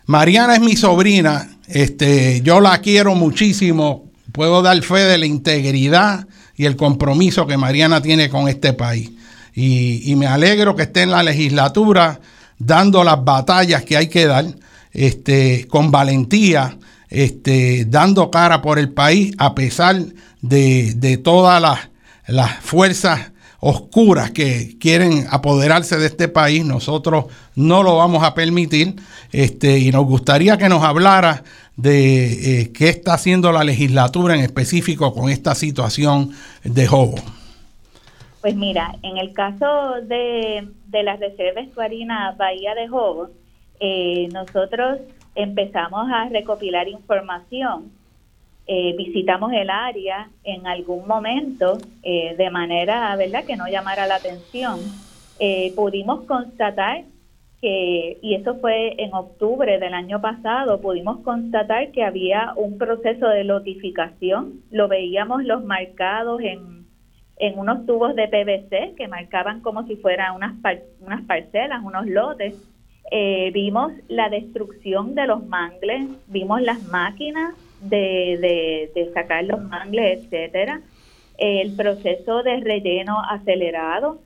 Mariana es mi sobrina, este, yo la quiero muchísimo, puedo dar fe de la integridad y el compromiso que Mariana tiene con este país. Y, me alegro que esté en la legislatura dando las batallas que hay que dar, este, con valentía, este, dando cara por el país a pesar de, todas las, las fuerzas oscuras que quieren apoderarse de este país, nosotros no lo vamos a permitir. Este, y nos gustaría que nos hablara de eh, qué está haciendo la legislatura en específico con esta situación de Jobo. Pues mira, en el caso de, la reserva Bahía de Jobo, eh, nosotros empezamos a recopilar información eh, visitamos el área en algún momento eh, de manera, ¿verdad?, que no llamara la atención. Eh, pudimos constatar que, y eso fue en octubre del año pasado, pudimos constatar que había un proceso de lotificación. Lo veíamos los marcados en, en unos tubos de PVC que marcaban como si fueran unas, unas parcelas, unos lotes. vimos la destrucción de los mangles, vimos las máquinas de, de, sacar los mangles, etcétera, el proceso de relleno acelerado.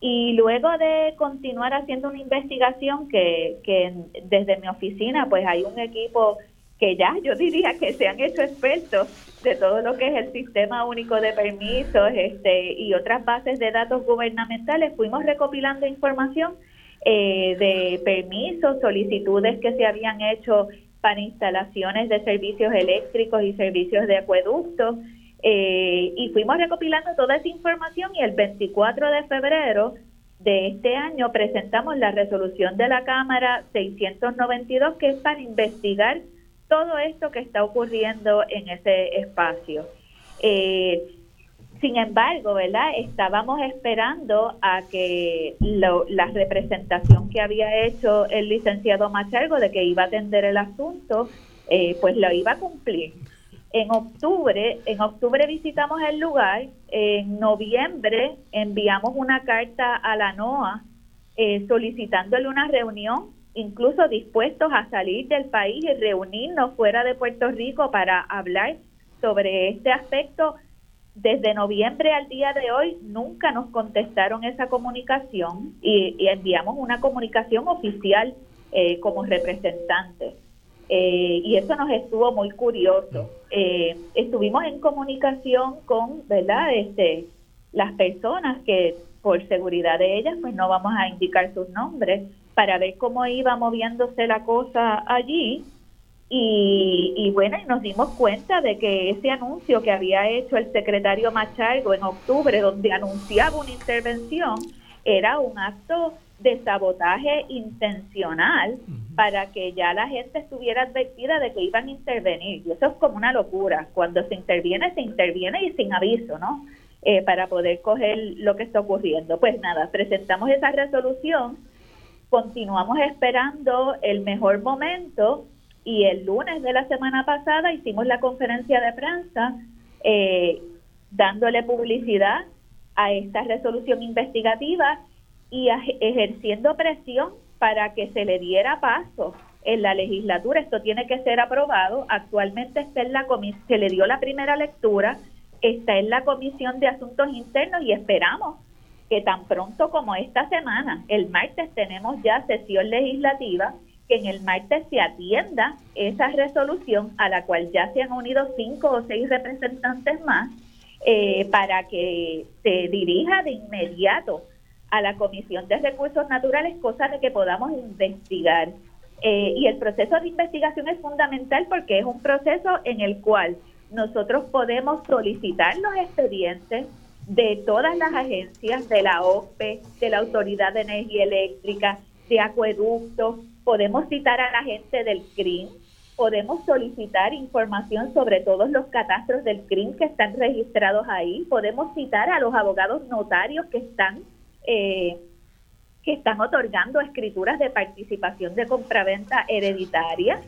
Y luego de continuar haciendo una investigación que, que desde mi oficina pues hay un equipo que ya yo diría que se han hecho expertos de todo lo que es el sistema único de permisos este y otras bases de datos gubernamentales fuimos recopilando información eh, de permisos solicitudes que se habían hecho para instalaciones de servicios eléctricos y servicios de acueductos. Eh, y fuimos recopilando toda esa información y el 24 de febrero de este año presentamos la resolución de la Cámara 692 que es para investigar todo esto que está ocurriendo en ese espacio. Eh, sin embargo, ¿verdad? Estábamos esperando a que la representación que había hecho el licenciado Machargo de que iba a atender el asunto, eh, pues lo iba a cumplir. En octubre, en octubre visitamos el lugar, en noviembre enviamos una carta a la NOA eh, solicitándole una reunión, incluso dispuestos a salir del país y reunirnos fuera de Puerto Rico para hablar sobre este aspecto. Desde noviembre al día de hoy nunca nos contestaron esa comunicación y, enviamos una comunicación oficial eh, como representantes. Eh, y eso nos estuvo muy curioso. Eh, estuvimos en comunicación con, ¿verdad? Este, las personas que por seguridad de ellas, pues no vamos a indicar sus nombres, para ver cómo iba moviéndose la cosa allí. Y, y bueno, y nos dimos cuenta de que ese anuncio que había hecho el secretario Machargo en octubre, donde anunciaba una intervención, era un acto de sabotaje intencional para que ya la gente estuviera advertida de que iban a intervenir. Y eso es como una locura. Cuando se interviene, se interviene y sin aviso, ¿no? Eh, para poder coger lo que está ocurriendo. Pues nada, presentamos esa resolución, continuamos esperando el mejor momento y el lunes de la semana pasada hicimos la conferencia de prensa eh, dándole publicidad a esta resolución investigativa y ejerciendo presión para que se le diera paso en la legislatura. Esto tiene que ser aprobado. Actualmente está en la se le dio la primera lectura, está en la Comisión de Asuntos Internos y esperamos que tan pronto como esta semana, el martes tenemos ya sesión legislativa, que en el martes se atienda esa resolución a la cual ya se han unido cinco o seis representantes más eh, para que se dirija de inmediato a la Comisión de Recursos Naturales, cosa de que podamos investigar. Eh, y el proceso de investigación es fundamental porque es un proceso en el cual nosotros podemos solicitar los expedientes de todas las agencias, de la OPE, de la Autoridad de Energía Eléctrica, de Acueductos, podemos citar a la gente del CRIM, podemos solicitar información sobre todos los catastros del CRIM que están registrados ahí, podemos citar a los abogados notarios que están eh, que están otorgando escrituras de participación de compraventa hereditaria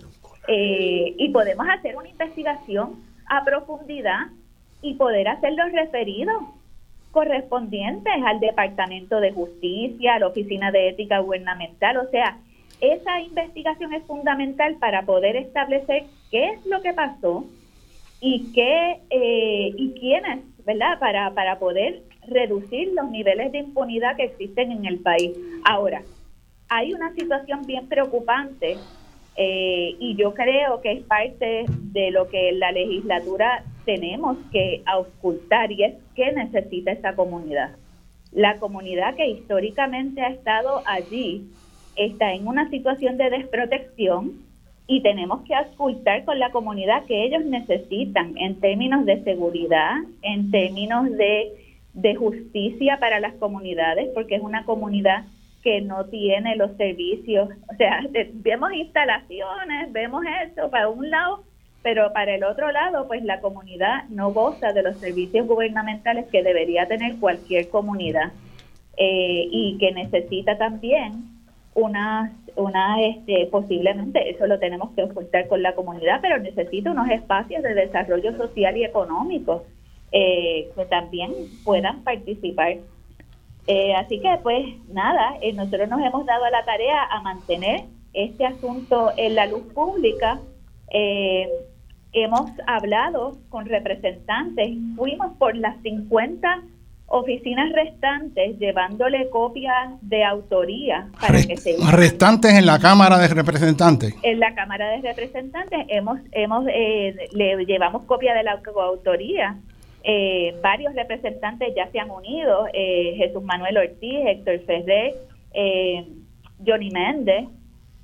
eh, y podemos hacer una investigación a profundidad y poder hacer los referidos correspondientes al Departamento de Justicia, a la Oficina de Ética Gubernamental. O sea, esa investigación es fundamental para poder establecer qué es lo que pasó y qué eh, y quiénes, ¿verdad? Para, para poder reducir los niveles de impunidad que existen en el país. Ahora, hay una situación bien preocupante eh, y yo creo que es parte de lo que la legislatura tenemos que auscultar y es que necesita esa comunidad. La comunidad que históricamente ha estado allí está en una situación de desprotección y tenemos que auscultar con la comunidad que ellos necesitan en términos de seguridad, en términos de de justicia para las comunidades, porque es una comunidad que no tiene los servicios, o sea, *laughs* vemos instalaciones, vemos eso para un lado, pero para el otro lado, pues la comunidad no goza de los servicios gubernamentales que debería tener cualquier comunidad eh, y que necesita también una, una este, posiblemente, eso lo tenemos que ocultar con la comunidad, pero necesita unos espacios de desarrollo social y económico eh, que también puedan participar. Eh, así que pues nada, eh, nosotros nos hemos dado a la tarea a mantener este asunto en la luz pública. hemos hablado con representantes, fuimos por las 50 oficinas restantes llevándole copias de autoría para que se restantes en la Cámara de Representantes. En la Cámara de Representantes hemos hemos le llevamos copia de la autoría. Eh, varios representantes ya se han unido, eh, Jesús Manuel Ortiz, Héctor Ferrer, eh, Johnny Méndez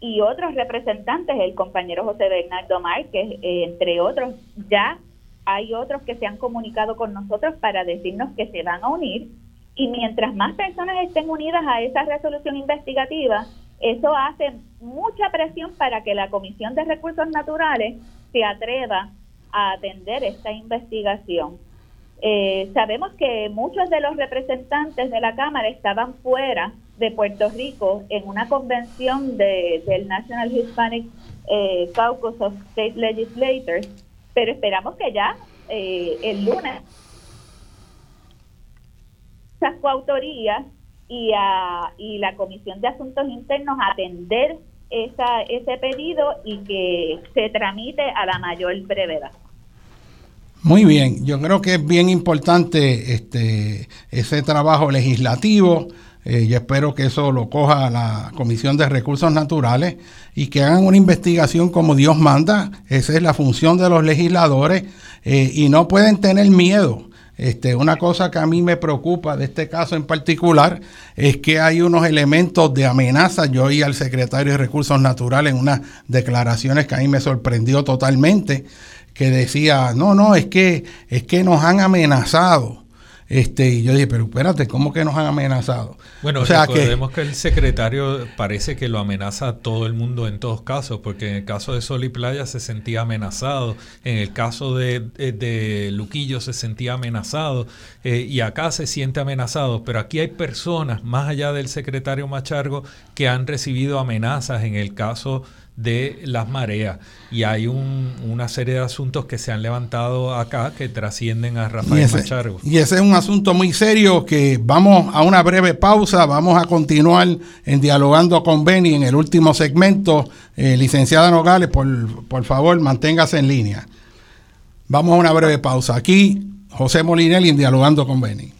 y otros representantes, el compañero José Bernardo Márquez, entre otros, ya hay otros que se han comunicado con nosotros para decirnos que se van a unir Y mientras más personas estén unidas a esa resolución investigativa, eso hace mucha presión para que la Comisión de Recursos Naturales se atreva a atender esta investigación. Eh, sabemos que muchos de los representantes de la Cámara estaban fuera de Puerto Rico en una convención del National Hispanic eh, Caucus of State Legislators, pero esperamos que ya eh, el lunes esas coautorías y, a, y la Comisión de Asuntos Internos atender esa, ese pedido y que se tramite a la mayor brevedad. Muy bien, yo creo que es bien importante este, ese trabajo legislativo. Eh, yo espero que eso lo coja la Comisión de Recursos Naturales y que hagan una investigación como Dios manda. Esa es la función de los legisladores eh, y no pueden tener miedo. Este, una cosa que a mí me preocupa de este caso en particular es que hay unos elementos de amenaza. Yo oí al secretario de Recursos Naturales en unas declaraciones que a mí me sorprendió totalmente que decía, no, no, es que, es que nos han amenazado. Este, y yo dije, pero espérate, ¿cómo que nos han amenazado? Bueno, o sea, recordemos que, el secretario parece que lo amenaza a todo el mundo en todos casos, porque en el caso de Sol y Playa se sentía amenazado, en el caso de, de, Luquillo se sentía amenazado, eh, y acá se siente amenazado, pero aquí hay personas, más allá del secretario Machargo, que han recibido amenazas en el caso de las mareas. Y hay una serie de asuntos que se han levantado acá que trascienden a Rafael y Machargo. Y ese es un asunto muy serio que vamos a una breve pausa, vamos a continuar en dialogando con Benny en el último segmento. Eh, licenciada Nogales, por, por favor, manténgase en línea. Vamos a una breve pausa. Aquí José Molinelli en dialogando con Benny.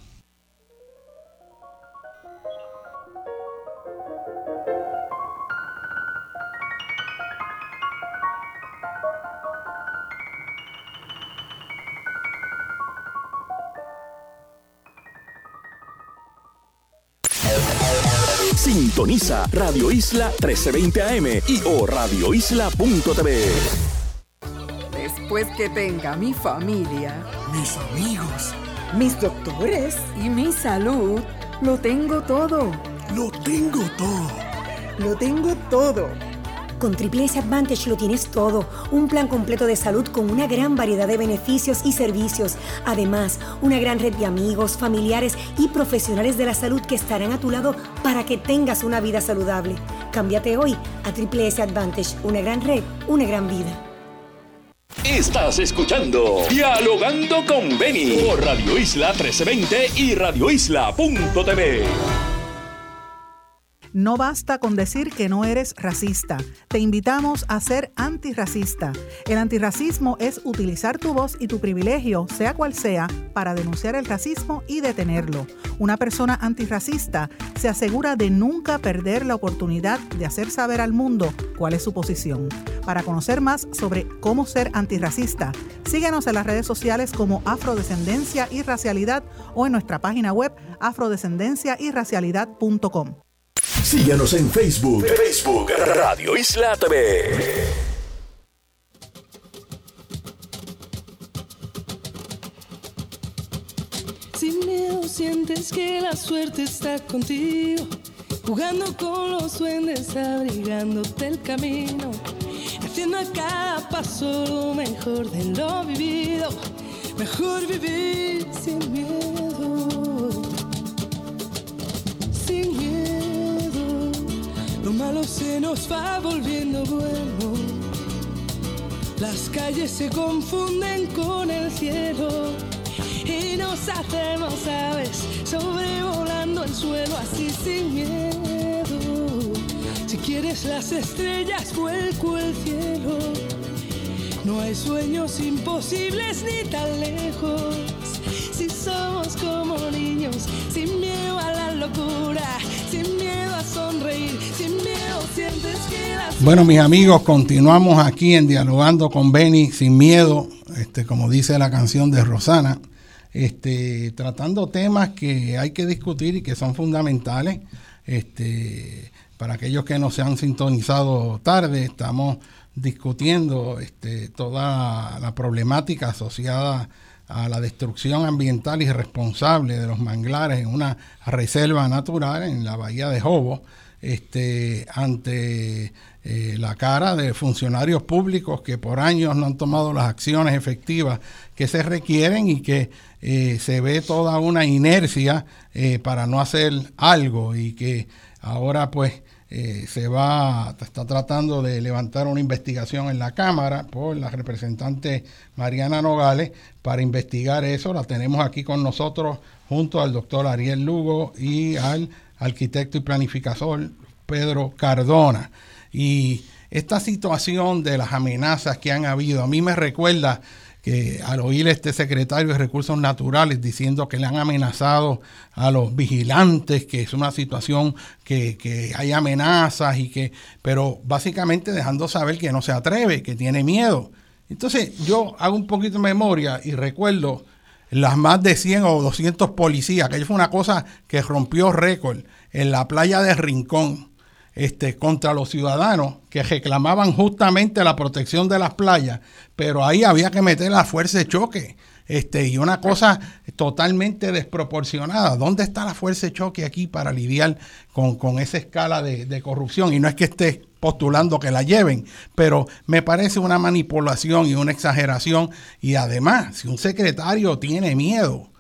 Radio Isla 1320 AM y o radioisla.tv. Después que tenga mi familia, mis amigos, mis doctores y mi salud, lo tengo todo. Lo tengo todo. Lo tengo todo con Triple S Advantage lo tienes todo, un plan completo de salud con una gran variedad de beneficios y servicios. Además, una gran red de amigos, familiares y profesionales de la salud que estarán a tu lado para que tengas una vida saludable. Cámbiate hoy a Triple S Advantage, una gran red, una gran vida. Estás escuchando Dialogando con Beni por Radio Isla 1320 y radioisla.tv. No basta con decir que no eres racista. Te invitamos a ser antirracista. El antirracismo es utilizar tu voz y tu privilegio, sea cual sea, para denunciar el racismo y detenerlo. Una persona antirracista se asegura de nunca perder la oportunidad de hacer saber al mundo cuál es su posición. Para conocer más sobre cómo ser antirracista, síguenos en las redes sociales como Afrodescendencia y Racialidad o en nuestra página web afrodescendenciayracialidad.com. Síguenos en Facebook. Facebook Radio Isla TV. Sin miedo sientes que la suerte está contigo, jugando con los duendes, abrigándote el camino, haciendo a cada paso lo mejor de lo vivido, mejor vivir sin miedo, sin miedo. Lo malo se nos va volviendo bueno. Las calles se confunden con el cielo y nos hacemos aves sobrevolando el suelo así sin miedo. Si quieres las estrellas, vuelco el cielo. No hay sueños imposibles ni tan lejos. Si somos como niños, sin miedo a la locura, sin miedo a sonreír, Bueno, mis amigos, continuamos aquí en Dialogando con Benny, sin miedo, este, como dice la canción de Rosana, este, tratando temas que hay que discutir y que son fundamentales. Este, para aquellos que no se han sintonizado tarde, estamos discutiendo este, toda la problemática asociada a la destrucción ambiental irresponsable de los manglares en una reserva natural en la bahía de Jobo, este, ante eh, la cara de funcionarios públicos que por años no han tomado las acciones efectivas que se requieren y que eh, se ve toda una inercia eh, para no hacer algo y que ahora pues se va, está tratando de levantar una investigación en la Cámara por la representante Mariana Nogales para investigar eso. La tenemos aquí con nosotros junto al doctor Ariel Lugo y al arquitecto y planificador Pedro Cardona. Y esta situación de las amenazas que han habido, a mí me recuerda que al oír este secretario de Recursos Naturales diciendo que le han amenazado a los vigilantes, que es una situación que, que, hay amenazas y que, pero básicamente dejando saber que no se atreve, que tiene miedo. Entonces yo hago un poquito de memoria y recuerdo las más de 100 o 200 policías, que fue una cosa que rompió récord en la playa de Rincón este, contra los ciudadanos que reclamaban justamente la protección de las playas, pero ahí había que meter la fuerza de choque. Este, y una cosa totalmente desproporcionada. ¿Dónde está la fuerza de choque aquí para lidiar con, esa escala de, de, corrupción? Y no es que esté postulando que la lleven, pero me parece una manipulación y una exageración. Y además, si un secretario tiene miedo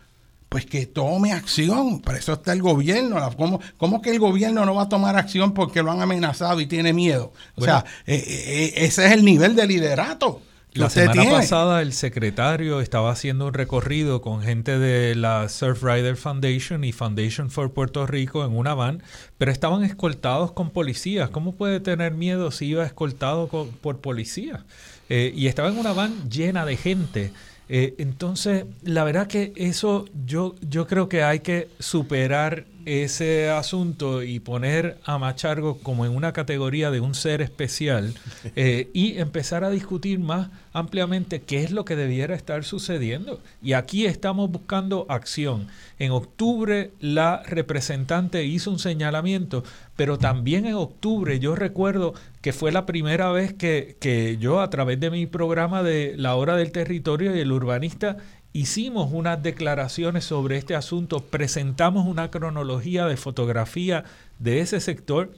pues que tome acción. Para eso está el gobierno. ¿Cómo, ¿Cómo, que el gobierno no va a tomar acción porque lo han amenazado y tiene miedo? O sea, eh, eh, eh, ese es el nivel de liderato. La semana pasada el secretario estaba haciendo un recorrido con gente de la Surfrider Foundation y Foundation for Puerto Rico en una van, pero estaban escoltados con policías. ¿Cómo puede tener miedo si iba escoltado por policías? y estaba en una van llena de gente. Eh, entonces, la verdad que eso yo, yo creo que hay que superar ese asunto y poner a Machargo como en una categoría de un ser especial *laughs* eh, y empezar a discutir más ampliamente qué es lo que debiera estar sucediendo. Y aquí estamos buscando acción. En octubre la representante hizo un señalamiento, pero también en octubre yo recuerdo que fue la primera vez que, que yo a través de mi programa de La Hora del Territorio y el Urbanista hicimos unas declaraciones sobre este asunto, presentamos una cronología de fotografía de ese sector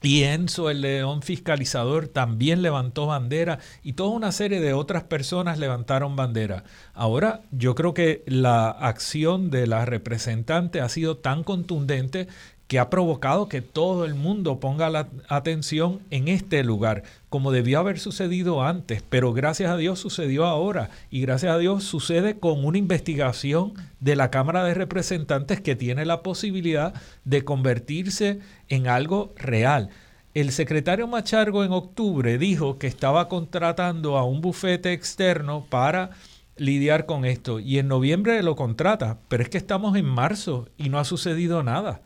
y Enzo, el león fiscalizador, también levantó bandera y toda una serie de otras personas levantaron bandera. Ahora yo creo que la acción de la representante ha sido tan contundente que ha provocado que todo el mundo ponga la atención en este lugar, como debió haber sucedido antes, pero gracias a Dios sucedió ahora y gracias a Dios sucede con una investigación de la Cámara de Representantes que tiene la posibilidad de convertirse en algo real. El secretario Machargo en octubre dijo que estaba contratando a un bufete externo para lidiar con esto y en noviembre lo contrata, pero es que estamos en marzo y no ha sucedido nada.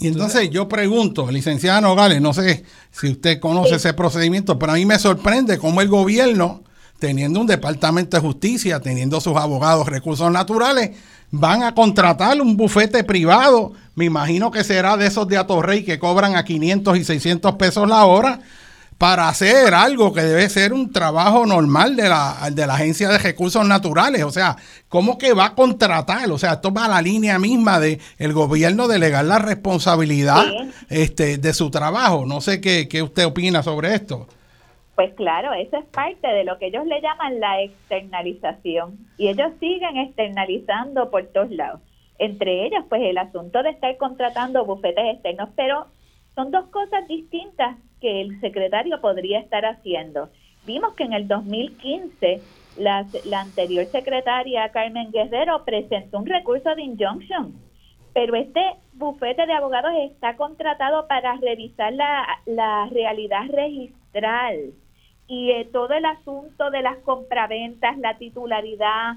Y entonces yo pregunto, licenciada Nogales, no sé si usted conoce ese procedimiento, pero a mí me sorprende cómo el gobierno, teniendo un departamento de justicia, teniendo sus abogados recursos naturales, van a contratar un bufete privado, me imagino que será de esos de Atorrey que cobran a 500 y 600 pesos la hora, para hacer algo que debe ser un trabajo normal de la, de la Agencia de Recursos Naturales. O sea, ¿cómo que va a contratar? O sea, esto va a la línea misma de el gobierno delegar la responsabilidad este, de su trabajo. No sé qué, qué usted opina sobre esto. Pues claro, eso es parte de lo que ellos le llaman la externalización. Y ellos siguen externalizando por todos lados. Entre ellos, pues el asunto de estar contratando bufetes externos, pero son dos cosas distintas que el secretario podría estar haciendo. Vimos que en el 2015 la, la anterior secretaria Carmen Guerrero presentó un recurso de injunction, pero este bufete de abogados está contratado para revisar la, la realidad registral y eh, todo el asunto de las compraventas, la titularidad,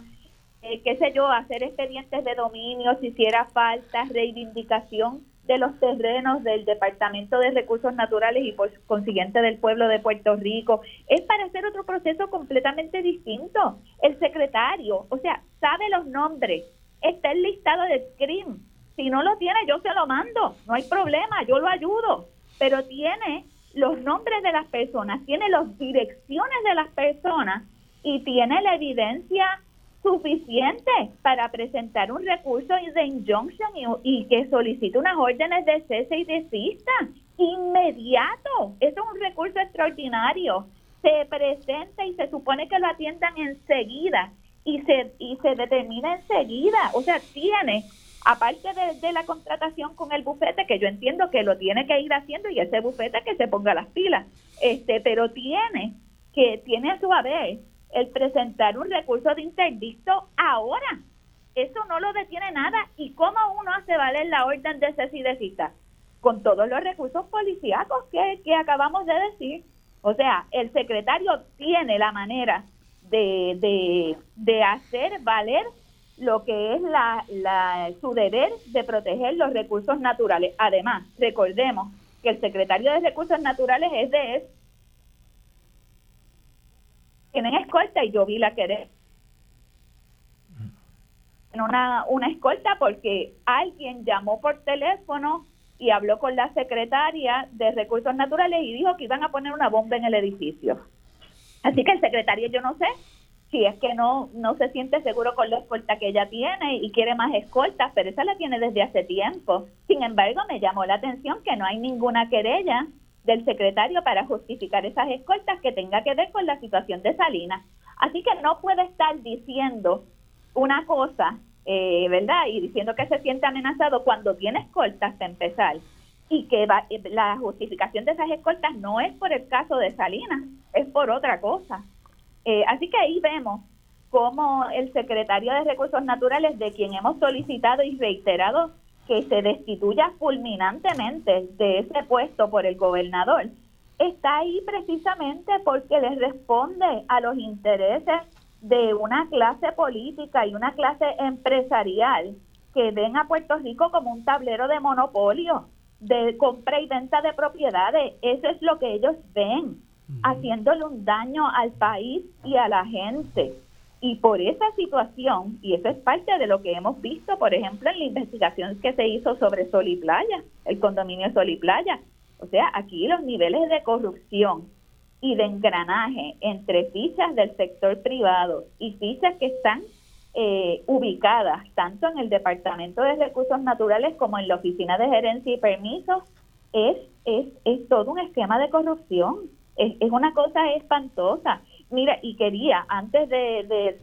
eh, qué sé yo, hacer expedientes de dominio si hiciera falta, reivindicación de los terrenos del Departamento de Recursos Naturales y por consiguiente del pueblo de Puerto Rico. Es para hacer otro proceso completamente distinto. El secretario, o sea, sabe los nombres, está el listado de SCRIM. Si no lo tiene, yo se lo mando, no hay problema, yo lo ayudo, pero tiene los nombres de las personas, tiene las direcciones de las personas y tiene la evidencia suficiente para presentar un recurso de injunction y, que solicite unas órdenes de cese y desista inmediato. Eso es un recurso extraordinario. Se presenta y se supone que lo atiendan enseguida y se, y se determina enseguida. O sea, tiene, aparte de, la contratación con el bufete, que yo entiendo que lo tiene que ir haciendo y ese bufete que se ponga las pilas, este, pero tiene que, tiene a su haber el presentar un recurso de interdicto ahora. Eso no lo detiene nada. ¿Y cómo uno hace valer la orden de cese y cita? Con todos los recursos policíacos que, acabamos de decir. O sea, el secretario tiene la manera de, de, hacer valer lo que es la, la, su deber de proteger los recursos naturales. Además, recordemos que el secretario de Recursos Naturales es de. Tienen escolta y yo vi la querer una, una escolta porque alguien llamó por teléfono y habló con la secretaria de Recursos Naturales y dijo que iban a poner una bomba en el edificio. Así que el secretario, yo no sé si es que no, no se siente seguro con la escolta que ella tiene y quiere más escoltas, pero esa la tiene desde hace tiempo. Sin embargo, me llamó la atención que no hay ninguna querella del secretario para justificar esas escoltas que tenga que ver con la situación de Salinas. Así que no puede estar diciendo una cosa, eh, ¿verdad? Y diciendo que se siente amenazado cuando tiene escoltas para empezar y que la justificación de esas escoltas no es por el caso de Salinas, es por otra cosa. Eh, así que ahí vemos cómo el secretario de Recursos Naturales, de quien hemos solicitado y reiterado que se destituya fulminantemente de ese puesto por el gobernador, está ahí precisamente porque le responde a los intereses de una clase política y una clase empresarial que ven a Puerto Rico como un tablero de monopolio de compra y venta de propiedades. Eso es lo que ellos ven, haciéndole un daño al país y a la gente. Y por esa situación, y eso es parte de lo que hemos visto, por ejemplo, en la investigación que se hizo sobre Sol y Playa, el condominio Sol y Playa. O sea, aquí los niveles de corrupción y de engranaje entre fichas del sector privado y fichas que están eh, ubicadas tanto en el Departamento de Recursos Naturales como en la Oficina de Gerencia y Permisos, es, es, es todo un esquema de corrupción. Es, es una cosa espantosa. Mira, y quería, antes de,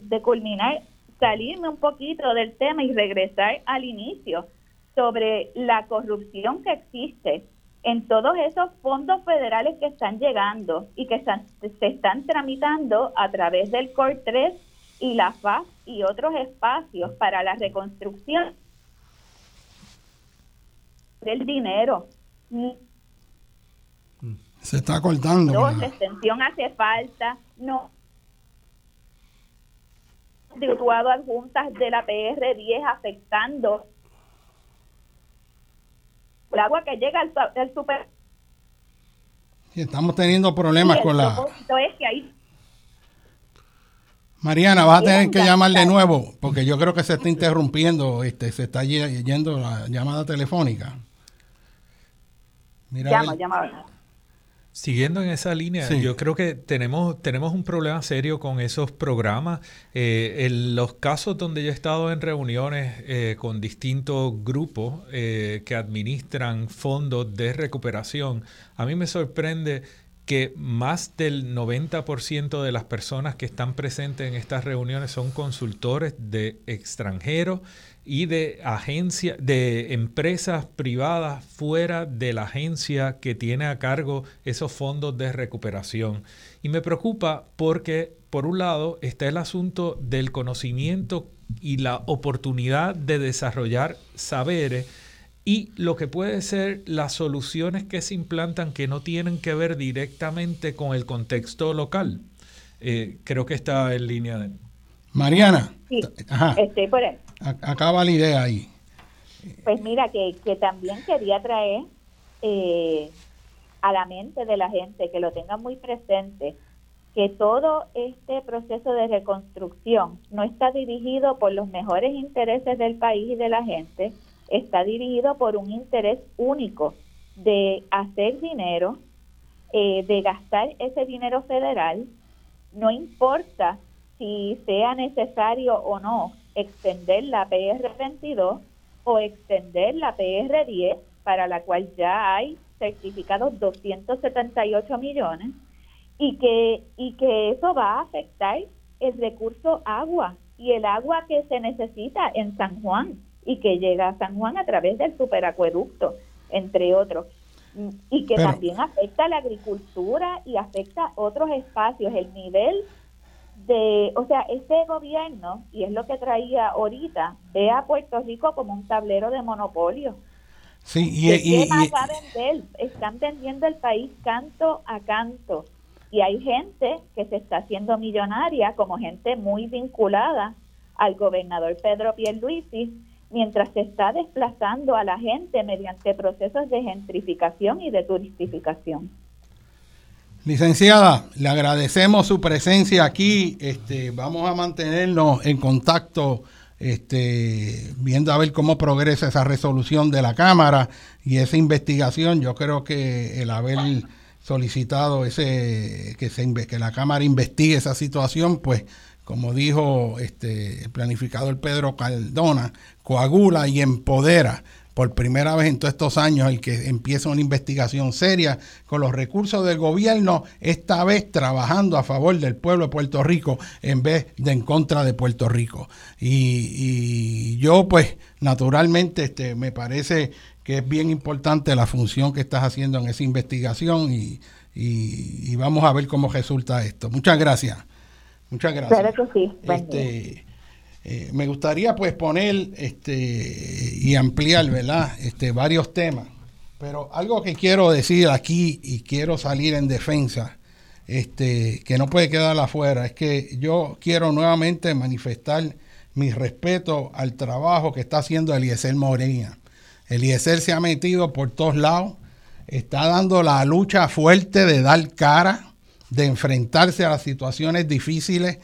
de, culminar, salirme un poquito del tema y regresar al inicio sobre la corrupción que existe en todos esos fondos federales que están llegando y que están, se están tramitando a través del COR 3 y la FAS y otros espacios para la reconstrucción del dinero. Se está cortando. La extensión hace falta, no. Situado adjuntas de la PR10 afectando el agua que llega al, super. estamos teniendo problemas con la. Es que ahí Mariana, vas a tener que llamar de nuevo, porque yo creo que se está interrumpiendo, este, se está yendo la llamada telefónica. Mira llama, llama. Siguiendo en esa línea, yo creo que tenemos, tenemos un problema serio con esos programas. Eh, en los casos donde yo he estado en reuniones eh, con distintos grupos eh, que administran fondos de recuperación, a mí me sorprende que más del 90% de las personas que están presentes en estas reuniones son consultores de extranjeros y de agencias, de empresas privadas fuera de la agencia que tiene a cargo esos fondos de recuperación. Y me preocupa porque, por un lado, está el asunto del conocimiento y la oportunidad de desarrollar saberes y lo que puede ser las soluciones que se implantan que no tienen que ver directamente con el contexto local. Eh, creo que está en línea de... Mariana. Sí, estoy por ahí. Acaba la idea ahí. Pues mira, que, que también quería traer eh, a la mente de la gente, que lo tengan muy presente, que todo este proceso de reconstrucción no está dirigido por los mejores intereses del país y de la gente, está dirigido por un interés único de hacer dinero, eh, de gastar ese dinero federal, no importa si sea necesario o no extender la PR22 o extender la PR10, para la cual ya hay certificados 278 millones, y que, y que eso va a afectar el recurso agua y el agua que se necesita en San Juan y que llega a San Juan a través del superacueducto, entre otros. Y que también afecta a la agricultura y afecta otros espacios. El nivel de, o sea, este gobierno, y es lo que traía ahorita, ve a Puerto Rico como un tablero de monopolio. Sí, y, va a vender? Están vendiendo el país canto a canto. Y hay gente que se está haciendo millonaria, como gente muy vinculada al gobernador Pedro Pierluisi, mientras se está desplazando a la gente mediante procesos de gentrificación y de turistificación. Licenciada, le agradecemos su presencia aquí. Este, vamos a mantenernos en contacto, este, viendo a ver cómo progresa esa resolución de la Cámara y esa investigación. Yo creo que el haber solicitado ese que se que la Cámara investigue esa situación, pues como dijo este el planificador Pedro Caldona, coagula y empodera por primera vez en todos estos años el que empieza una investigación seria con los recursos del gobierno, esta vez trabajando a favor del pueblo de Puerto Rico en vez de en contra de Puerto Rico. Y, yo pues naturalmente este, me parece que es bien importante la función que estás haciendo en esa investigación y, vamos a ver cómo resulta esto. Muchas gracias. Muchas gracias. Este, eh, me gustaría pues poner este, y ampliar, ¿verdad? Este, varios temas. Pero algo que quiero decir aquí y quiero salir en defensa, este, que no puede quedar afuera, es que yo quiero nuevamente manifestar mi respeto al trabajo que está haciendo Eliezer Morena Eliezer se ha metido por todos lados, está dando la lucha fuerte de dar cara, de enfrentarse a las situaciones difíciles.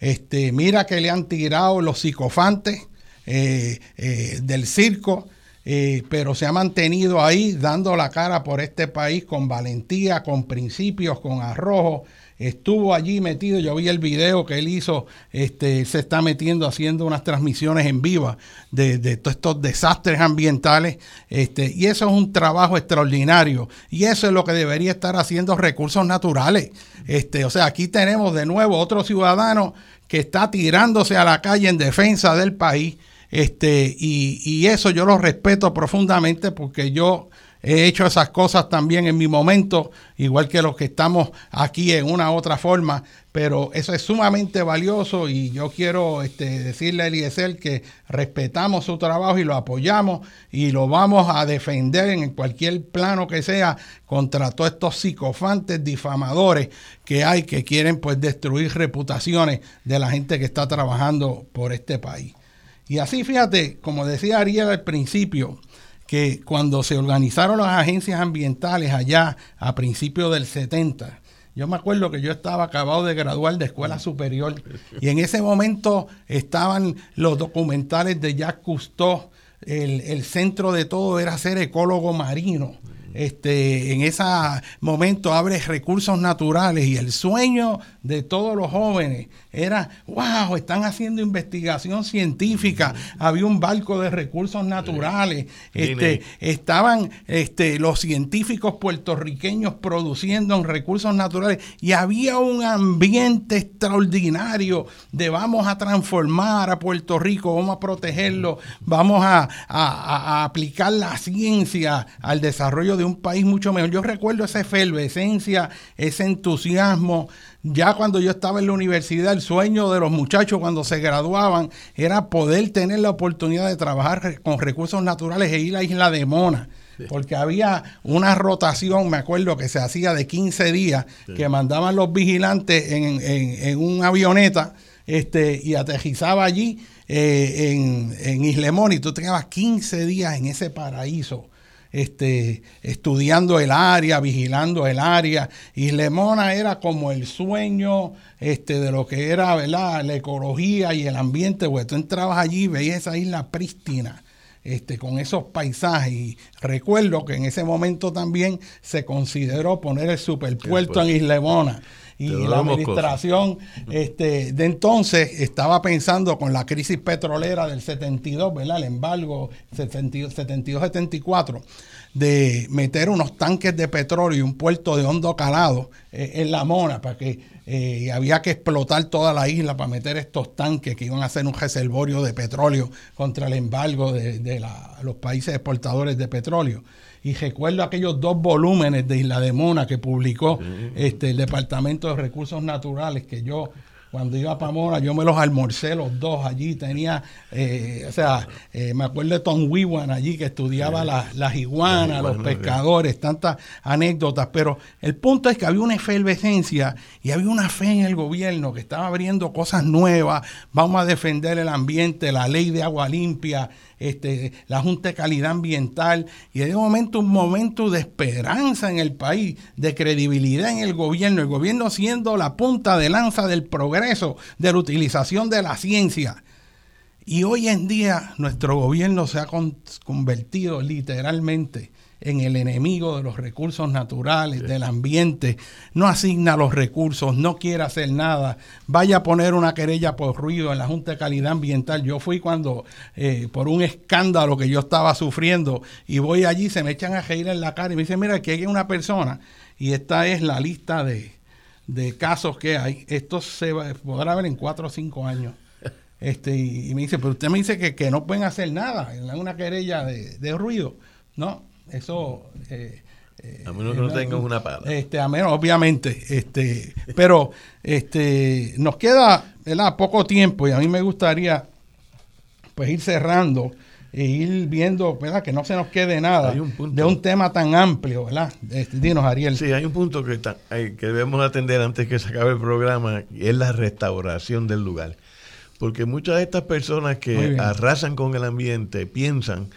Este, mira que le han tirado los psicofantes eh, eh, del circo, eh, pero se ha mantenido ahí dando la cara por este país con valentía, con principios, con arrojo estuvo allí metido, yo vi el video que él hizo, este, se está metiendo haciendo unas transmisiones en vivo de, todos estos desastres ambientales, este, y eso es un trabajo extraordinario, y eso es lo que debería estar haciendo recursos naturales. Este, o sea, aquí tenemos de nuevo otro ciudadano que está tirándose a la calle en defensa del país. Este, y, y eso yo lo respeto profundamente porque yo he hecho esas cosas también en mi momento, igual que los que estamos aquí en una u otra forma, pero eso es sumamente valioso y yo quiero este, decirle a Eliezer que respetamos su trabajo y lo apoyamos y lo vamos a defender en cualquier plano que sea contra todos estos psicofantes difamadores que hay que quieren pues destruir reputaciones de la gente que está trabajando por este país. Y así, fíjate, como decía Ariel al principio, que cuando se organizaron las agencias ambientales allá a principios del 70, yo me acuerdo que yo estaba acabado de graduar de escuela superior y en ese momento estaban los documentales de Jacques Cousteau. El, el centro de todo era ser ecólogo marino este, en ese momento abre recursos naturales y el sueño de todos los jóvenes era, wow, están haciendo investigación científica, había un barco de recursos naturales, este, estaban este, los científicos puertorriqueños produciendo en recursos naturales y había un ambiente extraordinario de vamos a transformar a Puerto Rico, vamos a protegerlo, vamos a, a aplicar la ciencia al desarrollo de un país mucho mejor. Yo recuerdo esa efervescencia, ese entusiasmo. Ya cuando yo estaba en la universidad, el sueño de los muchachos cuando se graduaban era poder tener la oportunidad de trabajar con recursos naturales e ir a la isla de Mona. Porque había una rotación, me acuerdo que se hacía de 15 días, que mandaban los vigilantes en, en, un avioneta este, y aterrizaba allí eh, en, en Islemón y tú tenías 15 días en ese paraíso este, estudiando el área, vigilando el área. Y Lemona era como el sueño este, de lo que era ¿verdad? la ecología y el ambiente, porque tú entrabas allí y veías esa isla prístina. Este, con esos paisajes. Y recuerdo que en ese momento también se consideró poner el superpuerto en Islemona. Y la administración este, de entonces estaba pensando con la crisis petrolera del 72, ¿verdad? El embargo 72-74 de meter unos tanques de petróleo y un puerto de hondo calado eh, en la mona para que eh, había que explotar toda la isla para meter estos tanques que iban a ser un reservorio de petróleo contra el embargo de, de la- los países exportadores de petróleo. Y recuerdo aquellos dos volúmenes de Isla de Mona que publicó este, el Departamento de Recursos Naturales que yo cuando iba para Mona, yo me los almorcé los dos allí. Tenía, eh, o sea, eh, me acuerdo de Tom Wiwan allí que estudiaba las, las iguanas, los pescadores, tantas anécdotas. Pero el punto es que había una efervescencia y había una fe en el gobierno que estaba abriendo cosas nuevas. Vamos a defender el ambiente, la ley de agua limpia, este, la Junta de Calidad Ambiental. Y de momento, un momento de esperanza en el país, de credibilidad en el gobierno. El gobierno siendo la punta de lanza del progreso, de la utilización de la ciencia. Y hoy en día nuestro gobierno se ha con- convertido literalmente en el enemigo de los recursos naturales, del ambiente, no asigna los recursos, no quiere hacer nada, vaya a poner una querella por ruido en la Junta de Calidad Ambiental. Yo fui cuando, eh, por un escándalo que yo estaba sufriendo, y voy allí, se me echan a reír en la cara y me dicen, mira, aquí hay una persona, y esta es la lista de, de casos que hay. Esto se va- podrá ver en cuatro o cinco años. *laughs* Este, y, y me dice, pero usted me dice que, que no pueden hacer nada, en una querella de, de ruido. No, eso... eh, eh, A menos que no tengas una pala. Este, a menos, obviamente. Este, pero este, nos queda ¿verdad? poco tiempo y a mí me gustaría pues ir cerrando e ir viendo ¿verdad? que no se nos quede nada un de un tema tan amplio, ¿verdad? Este, dinos, Ariel. Sí, hay un punto que, está- hay- que debemos atender antes que se acabe el programa y es la restauración del lugar. Porque muchas de estas personas que arrasan con el ambiente piensan,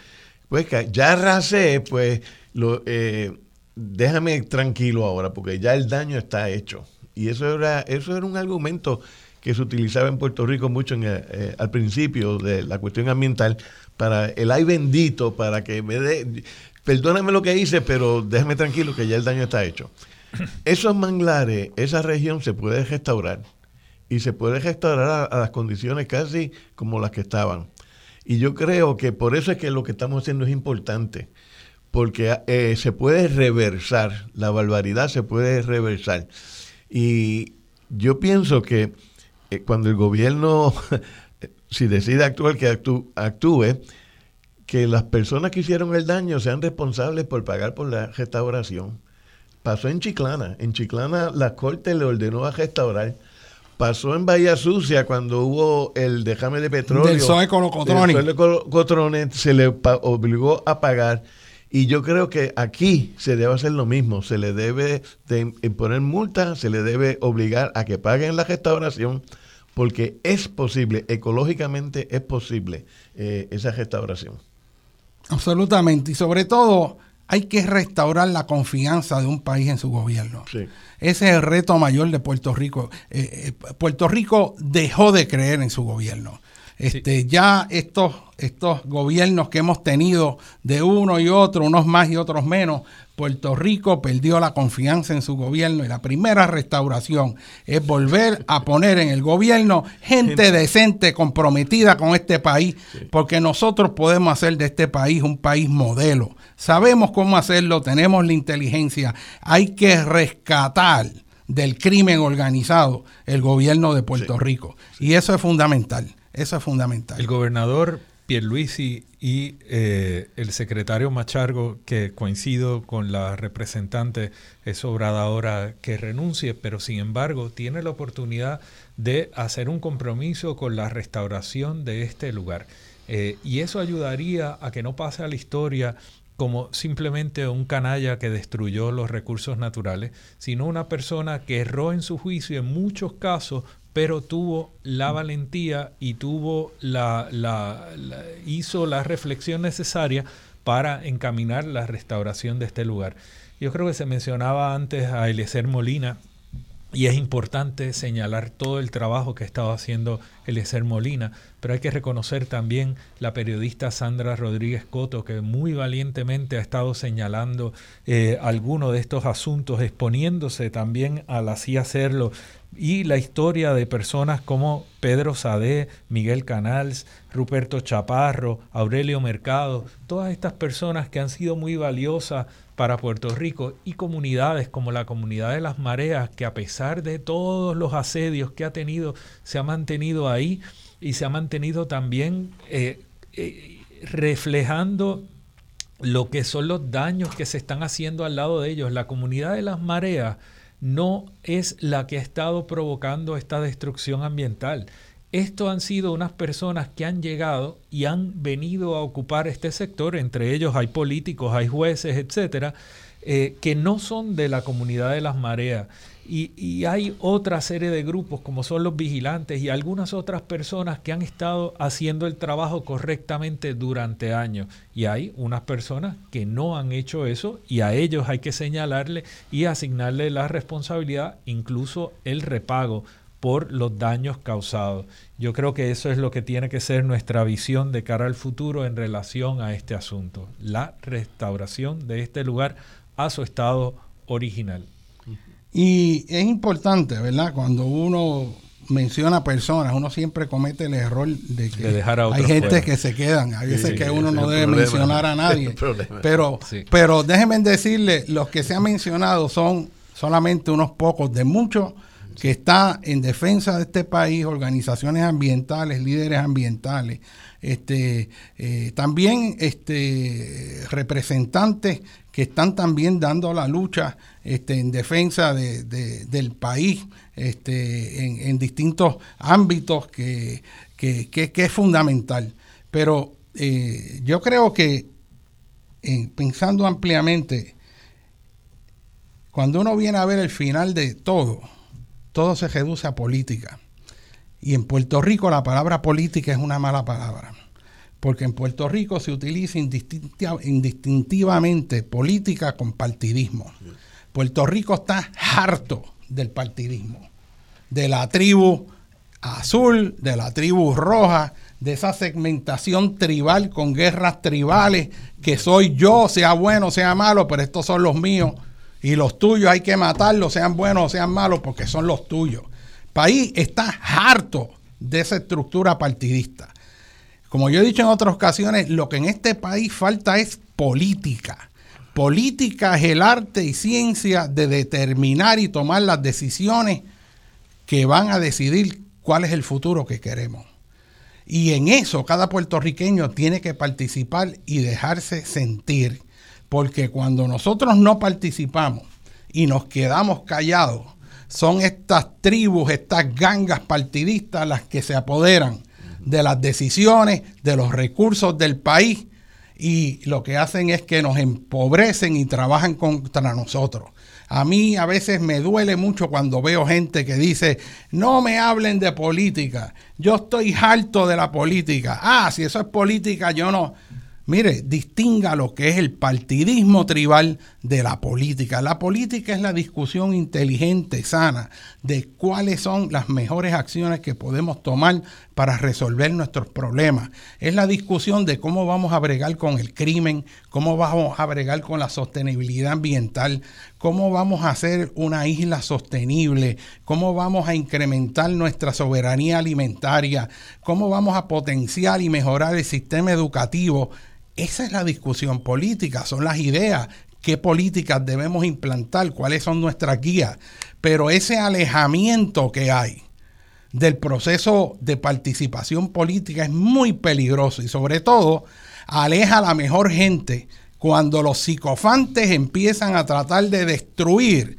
pues ya arrasé, pues lo, eh, déjame tranquilo ahora, porque ya el daño está hecho. Y eso era, eso era un argumento que se utilizaba en Puerto Rico mucho en el- eh, al principio de la cuestión ambiental para el ay bendito, para que me dé, perdóname lo que hice, pero déjame tranquilo que ya el daño está hecho. *coughs* Esos manglares, esa región se puede restaurar y se puede restaurar a, a las condiciones casi como las que estaban. Y yo creo que por eso es que lo que estamos haciendo es importante, porque eh, se puede reversar, la barbaridad se puede reversar. Y yo pienso que eh, cuando el gobierno, *laughs* si decide actuar, que actú- actúe, que las personas que hicieron el daño sean responsables por pagar por la restauración. Pasó en Chiclana. En Chiclana la corte le ordenó a restaurar. Pasó en Bahía Sucia cuando hubo el dejame de petróleo. Del. Del Zoe Colocotroni, se le obligó a pagar. Y yo creo que aquí se debe hacer lo mismo. Se le debe de imponer multa, se le debe obligar a que paguen la restauración, porque es posible, ecológicamente es posible eh, esa restauración. Absolutamente. Y sobre todo, hay que restaurar la confianza de un país en su gobierno. Sí. Ese es el reto mayor de Puerto Rico. Eh, eh, Puerto Rico dejó de creer en su gobierno. Este, Ya estos, estos gobiernos que hemos tenido de uno y otro, unos más y otros menos, Puerto Rico perdió la confianza en su gobierno y la primera restauración es volver a poner en el gobierno gente decente, comprometida con este país, porque nosotros podemos hacer de este país un país modelo. Sabemos cómo hacerlo, tenemos la inteligencia, hay que rescatar del crimen organizado el gobierno de Puerto Rico. Y eso es fundamental, eso es fundamental. El gobernador Pierluisi y eh, el secretario Machargo, que coincido con la representante, es obradora que renuncie, pero sin embargo tiene la oportunidad de hacer un compromiso con la restauración de este lugar. Eh, y eso ayudaría a que no pase a la historia como simplemente un canalla que destruyó los recursos naturales, sino una persona que erró en su juicio en muchos casos, pero tuvo la valentía y tuvo la, la- hizo la reflexión necesaria para encaminar la restauración de este lugar. Yo creo que se mencionaba antes a Eliezer Molina, y es importante señalar todo el trabajo que ha estado haciendo Eliezer Molina, pero hay que reconocer también la periodista Sandra Rodríguez Coto, que muy valientemente ha estado señalando eh, algunos de estos asuntos, exponiéndose también al así hacerlo, y la historia de personas como Pedro Sadé, Miguel Canals, Ruperto Chaparro, Aurelio Mercado, todas estas personas que han sido muy valiosas para Puerto Rico y comunidades como la comunidad de las mareas, que a pesar de todos los asedios que ha tenido, se ha mantenido ahí y se ha mantenido también eh, eh, reflejando lo que son los daños que se están haciendo al lado de ellos. La comunidad de las mareas no es la que ha estado provocando esta destrucción ambiental. Estos han sido unas personas que han llegado y han venido a ocupar este sector, entre ellos hay políticos, hay jueces, etcétera, eh, que no son de la comunidad de las mareas. Y, y, hay otra serie de grupos como son los vigilantes y algunas otras personas que han estado haciendo el trabajo correctamente durante años. Y hay unas personas que no han hecho eso y a ellos hay que señalarle y asignarle la responsabilidad, incluso el repago por los daños causados. Yo creo que eso es lo que tiene que ser nuestra visión de cara al futuro en relación a este asunto, la restauración de este lugar a su estado original. Y es importante, ¿verdad? Cuando uno menciona personas, uno siempre comete el error de que dejar a hay gente que se quedan. Hay veces que uno no debe mencionar a *laughs* nadie. Pero, pero déjenme decirle, los que se han mencionado son solamente unos pocos de muchos que está en defensa de este país, organizaciones ambientales, líderes ambientales, este, eh, también este, representantes que están también dando la lucha este, en defensa de, del país este, en, distintos ámbitos que, es fundamental. Pero eh, yo creo que pensando ampliamente, cuando uno viene a ver el final de todo, todo se reduce a política. Y en Puerto Rico la palabra política es una mala palabra, porque en Puerto Rico se utiliza indistintivamente política con partidismo. Puerto Rico está harto del partidismo, de la tribu azul, de la tribu roja, de esa segmentación tribal con guerras tribales, que soy yo, sea bueno, sea malo, pero estos son los míos y los tuyos hay que matarlos, sean buenos o sean malos, porque son los tuyos. El país está harto de esa estructura partidista. Como yo he dicho en otras ocasiones, lo que en este país falta es política. Política es el arte y ciencia de determinar y tomar las decisiones que van a decidir cuál es el futuro que queremos. Y en eso cada puertorriqueño tiene que participar y dejarse sentir porque cuando nosotros no participamos y nos quedamos callados, son estas tribus, estas gangas partidistas las que se apoderan de las decisiones, de los recursos del país y lo que hacen es que nos empobrecen y trabajan contra nosotros. A mí a veces me duele mucho cuando veo gente que dice, no me hablen de política, yo estoy harto de la política. Ah, si eso es política, yo no. Mire, distinga lo que es el partidismo tribal de la política. La política es la discusión inteligente, sana, de cuáles son las mejores acciones que podemos tomar para resolver nuestros problemas. Es la discusión de cómo vamos a bregar con el crimen, cómo vamos a bregar con la sostenibilidad ambiental, cómo vamos a hacer una isla sostenible, cómo vamos a incrementar nuestra soberanía alimentaria, cómo vamos a potenciar y mejorar el sistema educativo esa es la discusión política, son las ideas, qué políticas debemos implantar, cuáles son nuestras guías. Pero ese alejamiento que hay del proceso de participación política es muy peligroso y sobre todo aleja a la mejor gente cuando los psicofantes empiezan a tratar de destruir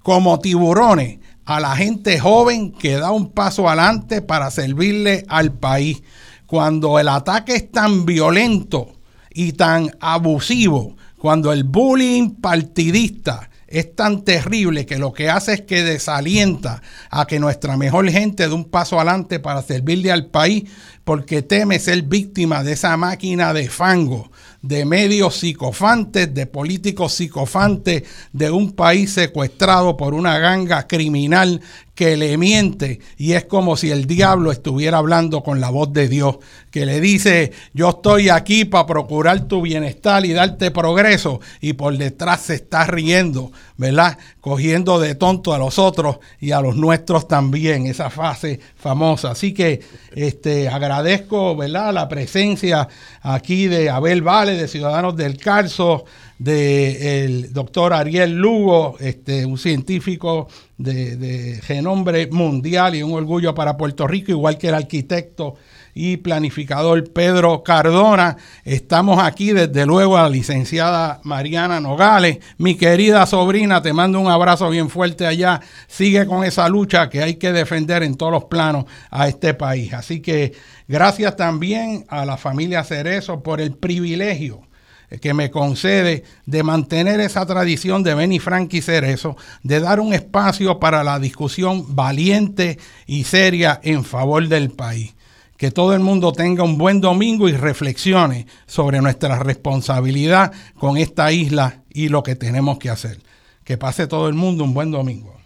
como tiburones a la gente joven que da un paso adelante para servirle al país. Cuando el ataque es tan violento y tan abusivo, cuando el bullying partidista es tan terrible que lo que hace es que desalienta a que nuestra mejor gente dé un paso adelante para servirle al país porque teme ser víctima de esa máquina de fango, de medios psicofantes, de políticos psicofantes, de un país secuestrado por una ganga criminal que le miente y es como si el diablo estuviera hablando con la voz de Dios, que le dice, yo estoy aquí para procurar tu bienestar y darte progreso y por detrás se está riendo, ¿verdad? Cogiendo de tonto a los otros y a los nuestros también, esa fase famosa. Así que este, agradezco, ¿verdad? La presencia aquí de Abel Vale, de Ciudadanos del Carso, del doctor Ariel Lugo, este, un científico de, de renombre mundial y un orgullo para Puerto Rico, igual que el arquitecto y planificador Pedro Cardona. Estamos aquí desde luego a la licenciada Mariana Nogales. Mi querida sobrina, te mando un abrazo bien fuerte allá. Sigue con esa lucha que hay que defender en todos los planos a este país. Así que gracias también a la familia Cerezo por el privilegio que me concede de mantener esa tradición de Benny Frank Cerezo, de dar un espacio para la discusión valiente y seria en favor del país. Que todo el mundo tenga un buen domingo y reflexione sobre nuestra responsabilidad con esta isla y lo que tenemos que hacer. Que pase todo el mundo un buen domingo.